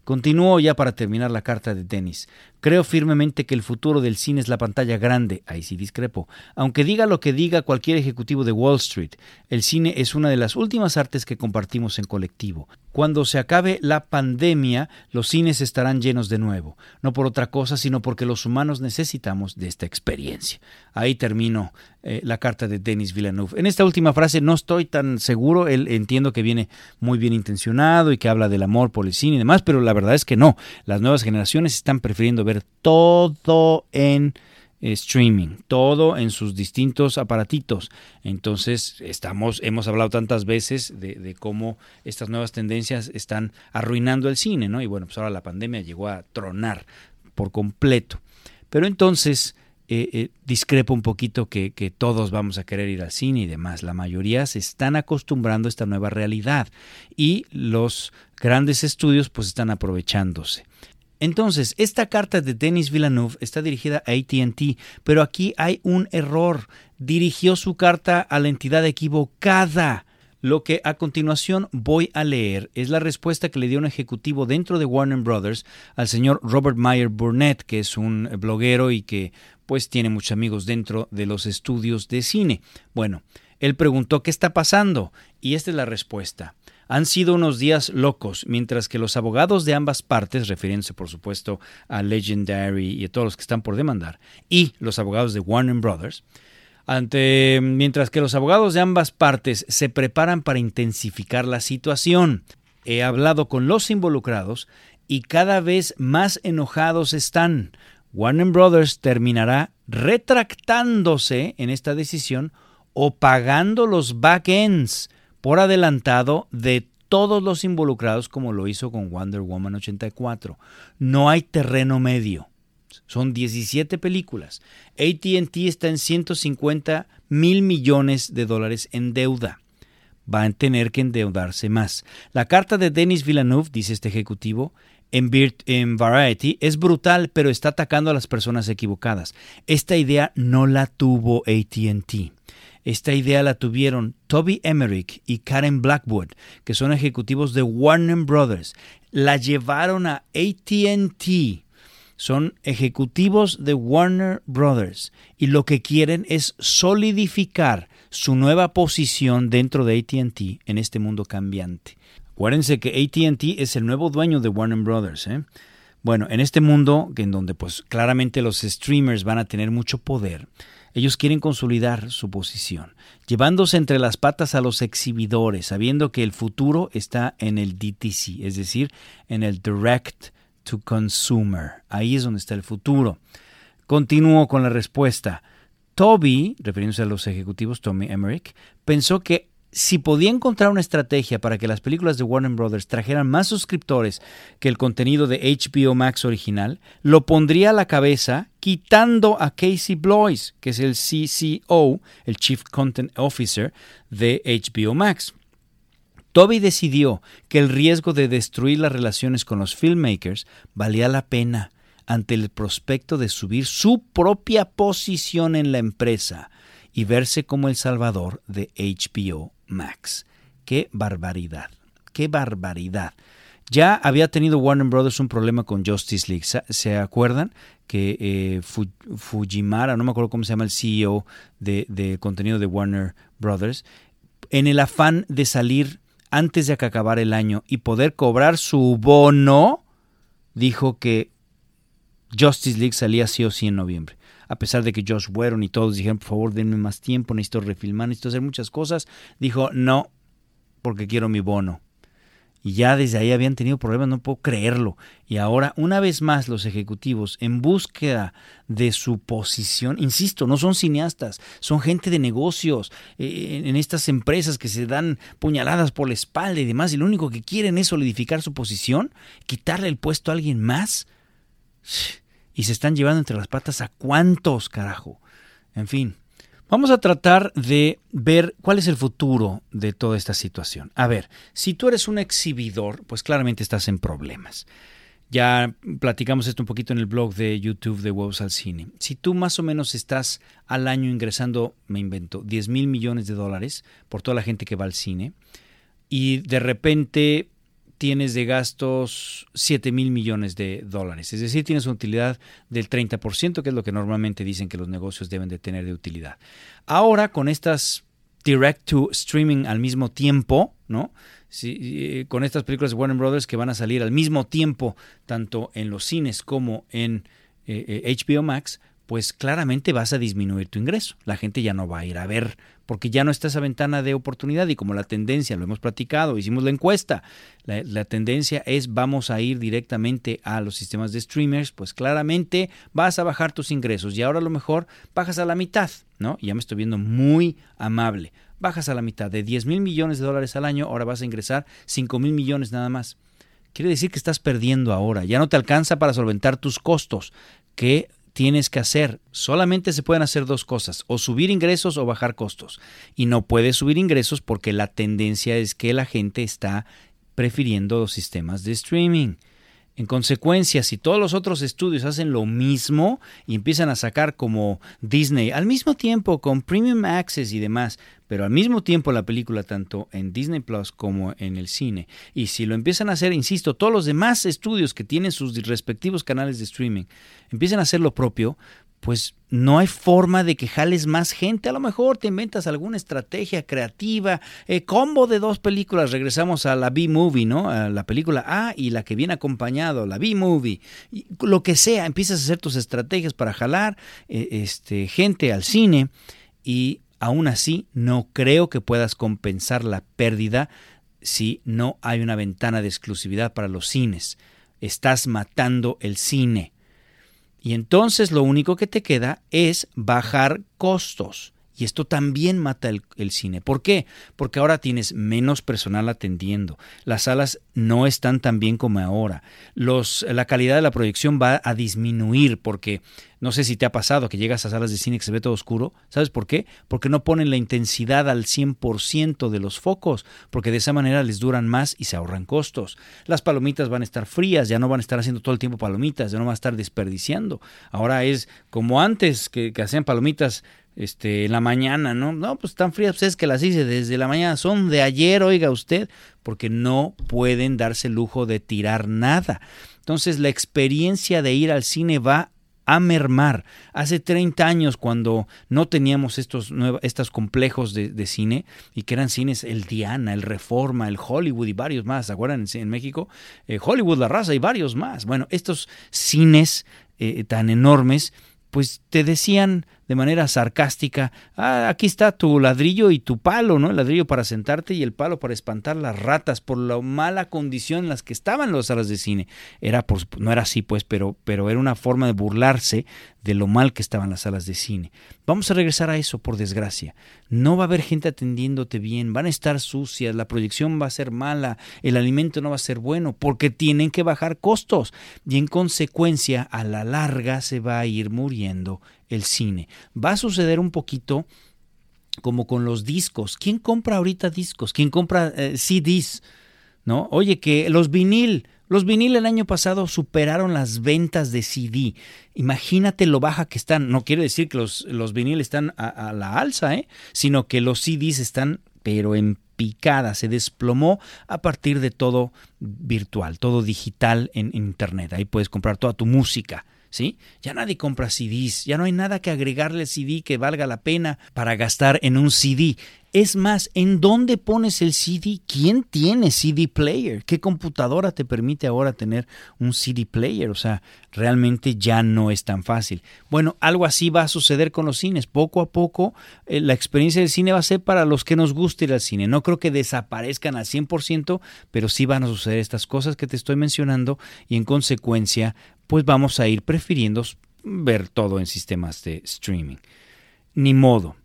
[SPEAKER 2] Continúo ya para terminar la carta de Dennis. Creo firmemente que el futuro del cine es la pantalla grande, ahí sí discrepo. Aunque diga lo que diga cualquier ejecutivo de Wall Street, el cine es una de las últimas artes que compartimos en colectivo. Cuando se acabe la pandemia, los cines estarán llenos de nuevo, no por otra cosa, sino porque los humanos necesitamos de esta experiencia. Ahí termino eh, la carta de Denis Villeneuve. En esta última frase no estoy tan seguro, él entiendo que viene muy bien intencionado y que habla del amor por el cine y demás, pero la verdad es que no. Las nuevas generaciones están prefiriendo ver todo en streaming, todo en sus distintos aparatitos. Entonces, estamos, hemos hablado tantas veces de, cómo estas nuevas tendencias están arruinando el cine, ¿no? Y bueno, pues ahora la pandemia llegó a tronar por completo. Pero entonces, eh, eh, discrepo un poquito que, que, todos vamos a querer ir al cine y demás. La mayoría se están acostumbrando a esta nueva realidad y los grandes estudios pues están aprovechándose. Entonces, esta carta de Denis Villeneuve está dirigida a ATT, pero aquí hay un error. Dirigió su carta a la entidad equivocada. Lo que a continuación voy a leer es la respuesta que le dio un ejecutivo dentro de Warner Brothers al señor Robert Meyer Burnett, que es un bloguero y que pues tiene muchos amigos dentro de los estudios de cine. Bueno, él preguntó qué está pasando y esta es la respuesta. Han sido unos días locos, mientras que los abogados de ambas partes, refiriéndose por supuesto a Legendary y a todos los que están por demandar, y los abogados de Warner Brothers, ante, mientras que los abogados de ambas partes se preparan para intensificar la situación. He hablado con los involucrados y cada vez más enojados están. Warner Brothers terminará retractándose en esta decisión o pagando los back-ends por adelantado de todos los involucrados como lo hizo con Wonder Woman 84. No hay terreno medio. Son 17 películas. ATT está en 150 mil millones de dólares en deuda. Va a tener que endeudarse más. La carta de Denis Villeneuve, dice este ejecutivo, en, en, Variety es brutal, pero está atacando a las personas equivocadas. Esta idea no la tuvo ATT. Esta idea la tuvieron Toby Emmerich y Karen Blackwood, que son ejecutivos de Warner Brothers. La llevaron a ATT. Son ejecutivos de Warner Brothers y lo que quieren es solidificar su nueva posición dentro de ATT en este mundo cambiante. Acuérdense que ATT es el nuevo dueño de Warner Brothers. ¿eh? Bueno, en este mundo en donde pues claramente los streamers van a tener mucho poder, ellos quieren consolidar su posición, llevándose entre las patas a los exhibidores, sabiendo que el futuro está en el DTC, es decir, en el Direct to Consumer. Ahí es donde está el futuro. Continúo con la respuesta. Toby, refiriéndose a los ejecutivos Tommy Emmerich, pensó que si podía encontrar una estrategia para que las películas de Warner Brothers trajeran más suscriptores que el contenido de HBO Max original, lo pondría a la cabeza quitando a Casey Bloys, que es el CCO, el Chief Content Officer de HBO Max. Toby decidió que el riesgo de destruir las relaciones con los filmmakers valía la pena ante el prospecto de subir su propia posición en la empresa y verse como el salvador de HBO Max. Qué barbaridad, qué barbaridad. Ya había tenido Warner Brothers un problema con Justice League. ¿Se acuerdan? Que eh, Fujimara, no me acuerdo cómo se llama el CEO de, de, contenido de Warner Brothers, en el afán de salir antes de que acabara el año y poder cobrar su bono, dijo que Justice League salía sí o sí en noviembre. A pesar de que Josh Whedon y todos dijeron, por favor, denme más tiempo, necesito refilmar, necesito hacer muchas cosas, dijo, no, porque quiero mi bono. Y ya desde ahí habían tenido problemas, no puedo creerlo. Y ahora, una vez más, los ejecutivos, en búsqueda de su posición, insisto, no son cineastas, son gente de negocios, eh, en estas empresas que se dan puñaladas por la espalda y demás, y lo único que quieren es solidificar su posición, quitarle el puesto a alguien más. Y se están llevando entre las patas a cuántos, carajo. En fin, Vamos a tratar de ver cuál es el futuro de toda esta situación. A ver, si tú eres un exhibidor, pues claramente estás en problemas. Ya platicamos esto un poquito en el blog de YouTube de Huevos al Cine. Si tú más o menos estás al año ingresando, me invento, 10 mil millones de dólares por toda la gente que va al cine, y de repente tienes de gastos 7 mil millones de dólares. Es decir, tienes una utilidad del 30%, que es lo que normalmente dicen que los negocios deben de tener de utilidad. Ahora, con estas direct to streaming al mismo tiempo, ¿no? Eh, con estas películas de Warner Brothers que van a salir al mismo tiempo, tanto en los cines como en HBO eh, eh, Max, pues claramente vas a disminuir tu ingreso. La gente ya no va a ir a ver porque ya no está esa ventana de oportunidad y como la tendencia, lo hemos platicado, hicimos la encuesta, la, tendencia es vamos a ir directamente a los sistemas de streamers, pues claramente vas a bajar tus ingresos y ahora a lo mejor bajas a la mitad, ¿no? Ya me estoy viendo muy amable. Bajas a la mitad de 10 mil millones de dólares al año, ahora vas a ingresar 5 mil millones nada más. Quiere decir que estás perdiendo ahora, ya no te alcanza para solventar tus costos, que tienes que hacer. Solamente se pueden hacer dos cosas, o subir ingresos o bajar costos. Y no puedes subir ingresos porque la tendencia es que la gente está prefiriendo los sistemas de streaming. En consecuencia, si todos los otros estudios hacen lo mismo y empiezan a sacar como Disney al mismo tiempo con Premium Access y demás, pero al mismo tiempo la película tanto en Disney Plus como en el cine, y si lo empiezan a hacer, insisto, todos los demás estudios que tienen sus respectivos canales de streaming, empiezan a hacer lo propio, pues no hay forma de que jales más gente. A lo mejor te inventas alguna estrategia creativa, eh, combo de dos películas. Regresamos a la B-Movie, ¿no? A la película A y la que viene acompañado, la B-Movie. Lo que sea, empiezas a hacer tus estrategias para jalar eh, este, gente al cine y aún así no creo que puedas compensar la pérdida si no hay una ventana de exclusividad para los cines. Estás matando el cine. Y entonces lo único que te queda es bajar costos. Y esto también mata el, cine. ¿Por qué? Porque ahora tienes menos personal atendiendo. Las salas no están tan bien como ahora. La calidad de la proyección va a disminuir porque no sé si te ha pasado que llegas a salas de cine que se ve todo oscuro. ¿Sabes por qué? Porque no ponen la intensidad al 100% de los focos, porque de esa manera les duran más y se ahorran costos. Las palomitas van a estar frías, ya no van a estar haciendo todo el tiempo palomitas, ya no van a estar desperdiciando. Ahora es como antes que hacían palomitas este, la mañana, ¿no? No, pues están frías, pues es que las hice desde la mañana, son de ayer, oiga usted, porque no pueden darse el lujo de tirar nada. Entonces la experiencia de ir al cine va a mermar. Hace 30 años, cuando no teníamos estos, estos complejos de, cine, y que eran cines el Diana, el Reforma, el Hollywood y varios más, ¿se acuerdan en, México? Eh, Hollywood, La Raza y varios más. Bueno, estos cines eh, tan enormes, pues te decían de manera sarcástica, ah, aquí está tu ladrillo y tu palo, ¿no? El ladrillo para sentarte y el palo para espantar las ratas por la mala condición en las que estaban las salas de cine. Era por, no era así, pues, pero, pero era una forma de burlarse de lo mal que estaban las salas de cine. Vamos a regresar a eso, por desgracia. No va a haber gente atendiéndote bien, van a estar sucias, la proyección va a ser mala, el alimento no va a ser bueno, porque tienen que bajar costos y en consecuencia a la larga se va a ir muriendo el cine. Va a suceder un poquito como con los discos. ¿Quién compra ahorita discos? ¿Quién compra eh, CDs? ¿No? Oye, que los vinil, los vinil el año pasado superaron las ventas de CD. Imagínate lo baja que están. No quiere decir que los, los vinil están a, la alza, ¿eh? sino que los CDs están, pero en picada, se desplomó a partir de todo virtual, todo digital en Internet. Ahí puedes comprar toda tu música ¿sí? Ya nadie compra CDs, ya no hay nada que agregarle CD que valga la pena para gastar en un CD. Es más, ¿en dónde pones el CD? ¿Quién tiene CD player? ¿Qué computadora te permite ahora tener un CD player? O sea, realmente ya no es tan fácil. Bueno, algo así va a suceder con los cines. Poco a poco eh, la experiencia del cine va a ser para los que nos guste ir al cine. No creo que desaparezcan al 100%, pero sí van a suceder estas cosas que te estoy mencionando y en consecuencia, pues vamos a ir prefiriendo ver todo en sistemas de streaming. Ni modo.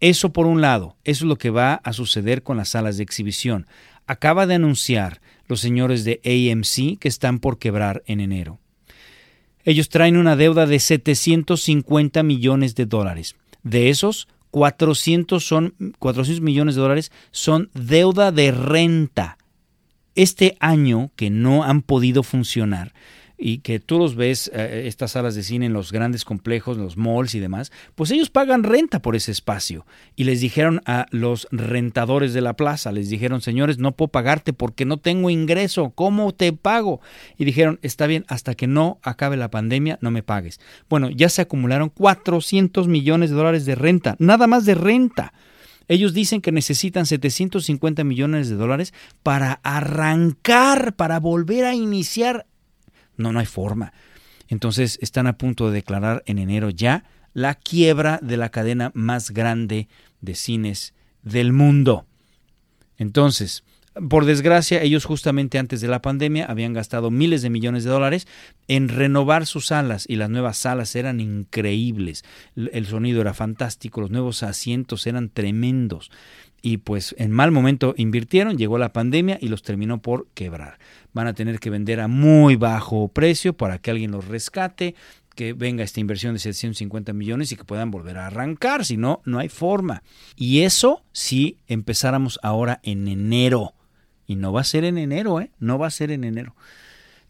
[SPEAKER 2] Eso por un lado, eso es lo que va a suceder con las salas de exhibición. Acaba de anunciar los señores de AMC que están por quebrar en enero. Ellos traen una deuda de 750 millones de dólares. De esos, 400, son, 400 millones de dólares son deuda de renta. Este año que no han podido funcionar, y que tú los ves, eh, estas salas de cine en los grandes complejos, en los malls y demás, pues ellos pagan renta por ese espacio. Y les dijeron a los rentadores de la plaza, les dijeron, señores, no puedo pagarte porque no tengo ingreso, ¿cómo te pago? Y dijeron, está bien, hasta que no acabe la pandemia, no me pagues. Bueno, ya se acumularon 400 millones de dólares de renta, nada más de renta. Ellos dicen que necesitan 750 millones de dólares para arrancar, para volver a iniciar no, no hay forma. Entonces están a punto de declarar en enero ya la quiebra de la cadena más grande de cines del mundo. Entonces, por desgracia, ellos justamente antes de la pandemia habían gastado miles de millones de dólares en renovar sus salas y las nuevas salas eran increíbles. El sonido era fantástico, los nuevos asientos eran tremendos y pues en mal momento invirtieron, llegó la pandemia y los terminó por quebrar. Van a tener que vender a muy bajo precio para que alguien los rescate, que venga esta inversión de 750 millones y que puedan volver a arrancar, si no, no hay forma. Y eso si empezáramos ahora en enero. Y no va a ser en enero, ¿eh? No va a ser en enero.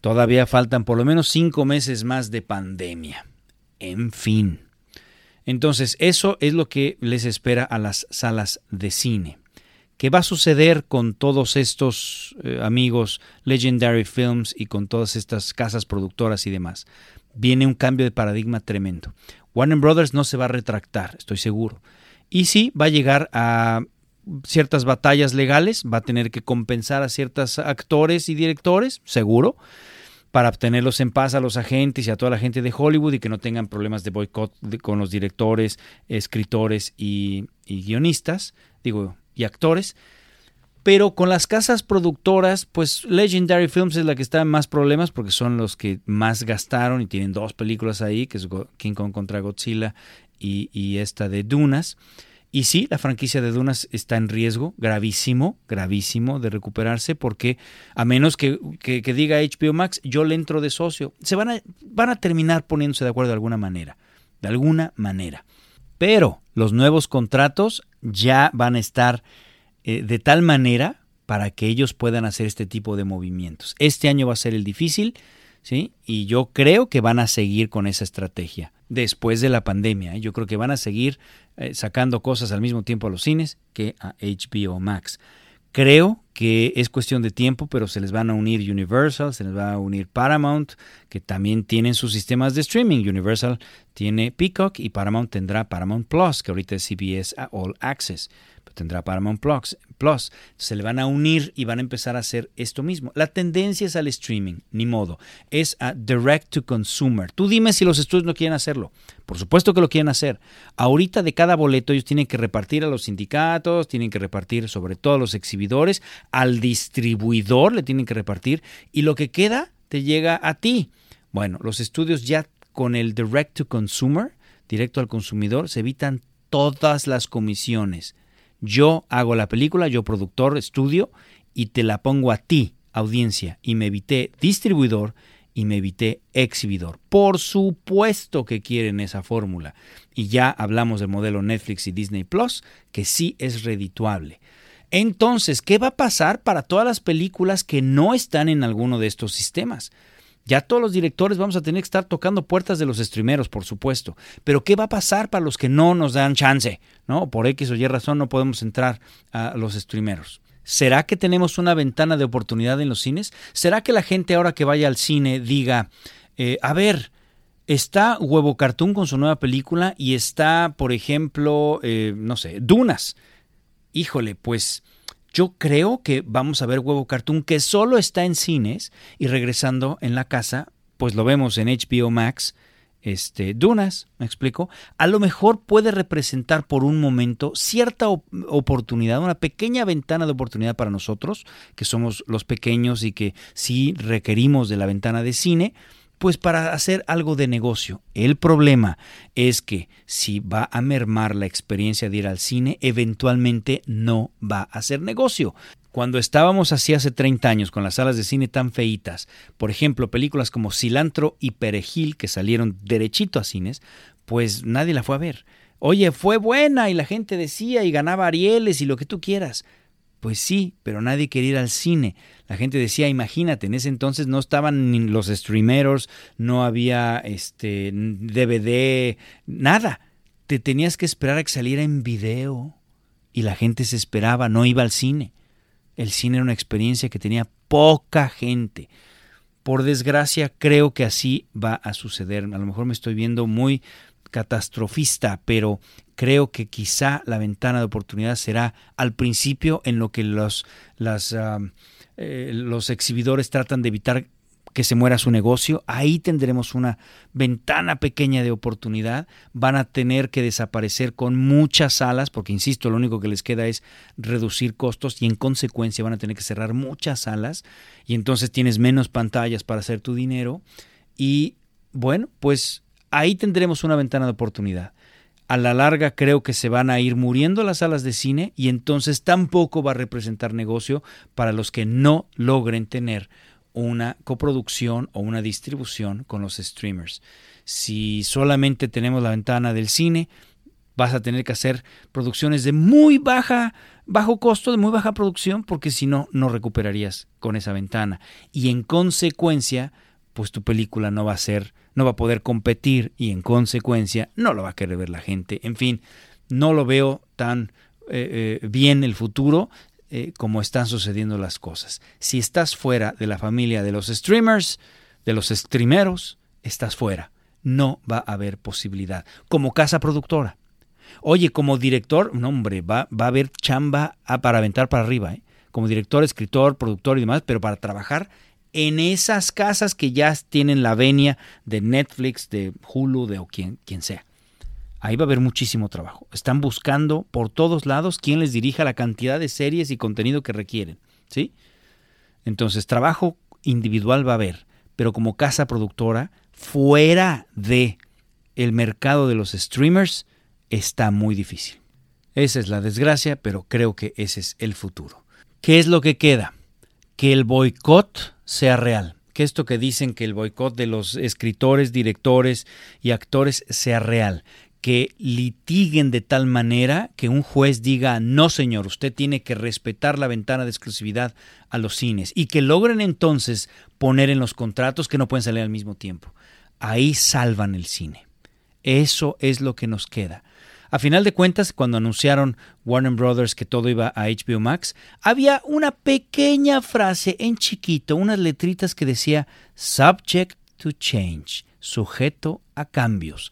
[SPEAKER 2] Todavía faltan por lo menos cinco meses más de pandemia. En fin. Entonces, eso es lo que les espera a las salas de cine. ¿Qué va a suceder con todos estos eh, amigos Legendary Films y con todas estas casas productoras y demás? Viene un cambio de paradigma tremendo. Warner Brothers no se va a retractar, estoy seguro. Y sí, va a llegar a ciertas batallas legales, va a tener que compensar a ciertos actores y directores, seguro para obtenerlos en paz a los agentes y a toda la gente de Hollywood y que no tengan problemas de boicot con los directores, escritores y, guionistas, digo, y actores. Pero con las casas productoras, pues Legendary Films es la que está en más problemas porque son los que más gastaron y tienen dos películas ahí, que es King Kong contra Godzilla y, y esta de Dunas. Y sí, la franquicia de Dunas está en riesgo gravísimo, gravísimo de recuperarse, porque a menos que, diga HBO Max, yo le entro de socio, se van a, van a terminar poniéndose de acuerdo de alguna manera, de alguna manera. Pero los nuevos contratos ya van a estar eh, de tal manera para que ellos puedan hacer este tipo de movimientos. Este año va a ser el difícil, ¿sí? Y yo creo que van a seguir con esa estrategia después de la pandemia. ¿eh? Yo creo que van a seguir eh, sacando cosas al mismo tiempo a los cines que a HBO Max. Creo que es cuestión de tiempo, pero se les van a unir Universal, se les va a unir Paramount, que también tienen sus sistemas de streaming. Universal tiene Peacock y Paramount tendrá Paramount Plus, que ahorita es CBS All Access tendrá Paramount Plus, Plus. Se le van a unir y van a empezar a hacer esto mismo. La tendencia es al streaming, ni modo. Es a direct to consumer. Tú dime si los estudios no quieren hacerlo. Por supuesto que lo quieren hacer. Ahorita de cada boleto ellos tienen que repartir a los sindicatos, tienen que repartir sobre todo a los exhibidores, al distribuidor le tienen que repartir y lo que queda te llega a ti. Bueno, los estudios ya con el direct to consumer, directo al consumidor, se evitan todas las comisiones. Yo hago la película, yo productor, estudio y te la pongo a ti, audiencia, y me evité distribuidor y me evité exhibidor. Por supuesto que quieren esa fórmula. Y ya hablamos del modelo Netflix y Disney Plus, que sí es redituable. Entonces, ¿qué va a pasar para todas las películas que no están en alguno de estos sistemas? Ya todos los directores vamos a tener que estar tocando puertas de los streameros, por supuesto. Pero ¿qué va a pasar para los que no nos dan chance? ¿No? Por X o Y razón no podemos entrar a los streameros. ¿Será que tenemos una ventana de oportunidad en los cines? ¿Será que la gente ahora que vaya al cine diga, eh, a ver, Está Huevo Cartoon con su nueva película y está, por ejemplo, eh, no sé, Dunas. Híjole, pues yo creo que vamos a ver Huevo Cartoon que solo está en cines y regresando en la casa, pues lo vemos en HBO Max. Este, Dunas, me explico, a lo mejor puede representar por un momento cierta oportunidad, una pequeña ventana de oportunidad para nosotros, que somos los pequeños y que sí requerimos de la ventana de cine, pues para hacer algo de negocio. El problema es que si va a mermar la experiencia de ir al cine, eventualmente no va a hacer negocio. Cuando estábamos así hace 30 años con las salas de cine tan feitas, por ejemplo, películas como Cilantro y Perejil que salieron derechito a cines, pues nadie la fue a ver. Oye, fue buena y la gente decía y ganaba Arieles y lo que tú quieras. Pues sí, pero nadie quería ir al cine. La gente decía, imagínate, en ese entonces no estaban ni los streameros, no había este DVD, nada. Te tenías que esperar a que saliera en video y la gente se esperaba, no iba al cine. El cine era una experiencia que tenía poca gente. Por desgracia, creo que así va a suceder. A lo mejor me estoy viendo muy catastrofista, pero creo que quizá la ventana de oportunidad será al principio en lo que los, eh, los exhibidores tratan de evitar que se muera su negocio, ahí tendremos una ventana pequeña de oportunidad, van a tener que desaparecer con muchas salas, porque insisto, lo único que les queda es reducir costos y en consecuencia van a tener que cerrar muchas salas y entonces tienes menos pantallas para hacer tu dinero. Y bueno, pues ahí tendremos una ventana de oportunidad. A la larga creo que se van a ir muriendo las salas de cine y entonces tampoco va a representar negocio para los que no logren tener una coproducción o una distribución con los streamers. Si solamente tenemos la ventana del cine, vas a tener que hacer producciones de muy baja bajo costo, de muy baja producción, porque si no no recuperarías con esa ventana y en consecuencia, pues tu película no va a ser no va a poder competir y en consecuencia no lo va a querer ver la gente. En fin, no lo veo tan eh, eh, bien el futuro eh, como están sucediendo las cosas. Si estás fuera de la familia de los streamers, de los streameros, estás fuera. No va a haber posibilidad. Como casa productora. Oye, como director, no hombre, va, va a haber chamba para aventar para arriba. Como director, escritor, productor y demás, pero para trabajar en esas casas que ya tienen la venia de Netflix, de Hulu, de o quien, quien sea. Ahí va a haber muchísimo trabajo. Están buscando por todos lados quién les dirija la cantidad de series y contenido que requieren. ¿sí? Entonces, trabajo individual va a haber, pero como casa productora, fuera de el mercado de los streamers, está muy difícil. Esa es la desgracia, pero creo que ese es el futuro. ¿Qué es lo que queda? Que el boicot sea real. Que esto que dicen que el boicot de los escritores, directores y actores sea real. Que litiguen de tal manera que un juez diga, no señor, usted tiene que respetar la ventana de exclusividad a los cines. Y que logren entonces poner en los contratos que no pueden salir al mismo tiempo. Ahí salvan el cine. Eso es lo que nos queda. A final de cuentas, cuando anunciaron Warner Brothers que todo iba a HBO Max, había una pequeña frase en chiquito, unas letritas que decía Subject to Change, sujeto a cambios.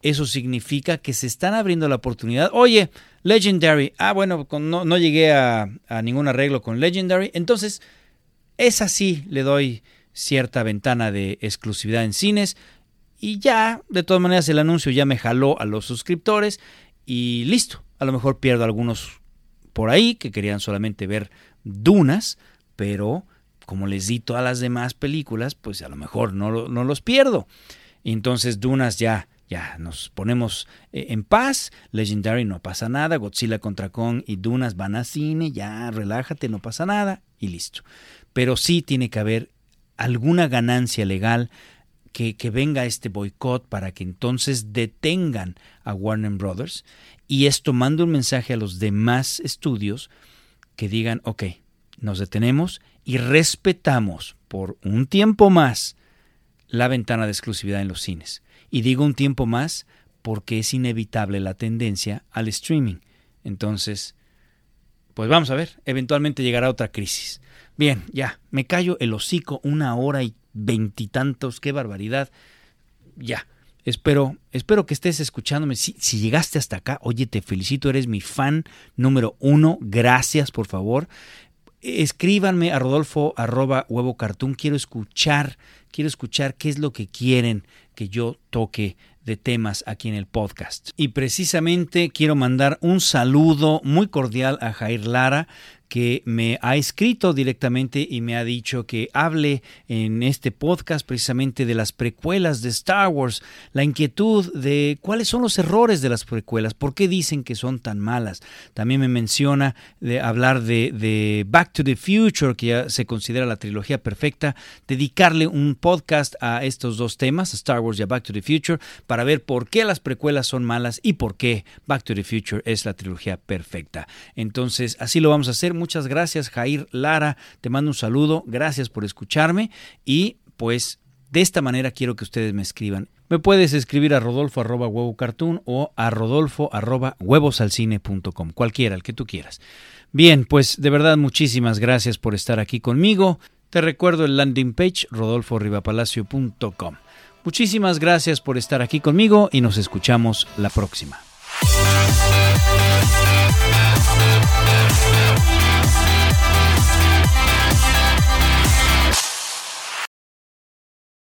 [SPEAKER 2] Eso significa que se están abriendo la oportunidad. Oye, Legendary, ah, bueno, no, llegué a, a ningún arreglo con Legendary, entonces es así, le doy cierta ventana de exclusividad en cines. Y ya, de todas maneras, el anuncio ya me jaló a los suscriptores y listo. A lo mejor pierdo algunos por ahí que querían solamente ver Dunas, pero como les di todas las demás películas, pues a lo mejor no, no los pierdo. Entonces Dunas ya, ya nos ponemos eh, en paz. Legendary no pasa nada. Godzilla contra Kong y Dunas van a cine. Ya relájate, no pasa nada. Y listo. Pero sí tiene que haber alguna ganancia legal que, venga este boicot para que entonces detengan a Warner Brothers y esto manda un mensaje a los demás estudios que digan, ok, nos detenemos y respetamos por un tiempo más la ventana de exclusividad en los cines. Y digo un tiempo más porque es inevitable la tendencia al streaming. Entonces, pues vamos a ver, eventualmente llegará otra crisis. Bien, ya, me callo el hocico una hora y veintitantos, qué barbaridad. Ya, Espero, espero que estés escuchándome. Si, llegaste hasta acá, oye, te felicito, eres mi fan número uno. Gracias, por favor escríbanme a rodolfo arroba huevo cartoon. Quiero escuchar, quiero escuchar qué es lo que quieren que yo toque de temas aquí en el podcast. Y precisamente quiero mandar un saludo muy cordial a Jair Lara, que me ha escrito directamente y me ha dicho que hable en este podcast precisamente de las precuelas de Star Wars, la inquietud de cuáles son los errores de las precuelas, por qué dicen que son tan malas. También me menciona de hablar de, de Back to the Future, que ya se considera la trilogía perfecta, dedicarle un podcast a estos dos temas, Star Wars y a Back to the Future, para ver por qué las precuelas son malas y por qué Back to the Future es la trilogía perfecta. Entonces, así lo vamos a hacer Muchas gracias, Jair Lara. Te mando un saludo. Gracias por escucharme. Y pues de esta manera quiero que ustedes me escriban. Me puedes escribir a rodolfo arroba huevo cartoon o a rodolfo arroba cualquiera, el que tú quieras. Bien, pues de verdad muchísimas gracias por estar aquí conmigo. Te recuerdo el landing page rodolforribapalacio.com. Muchísimas gracias por estar aquí conmigo y nos escuchamos la próxima.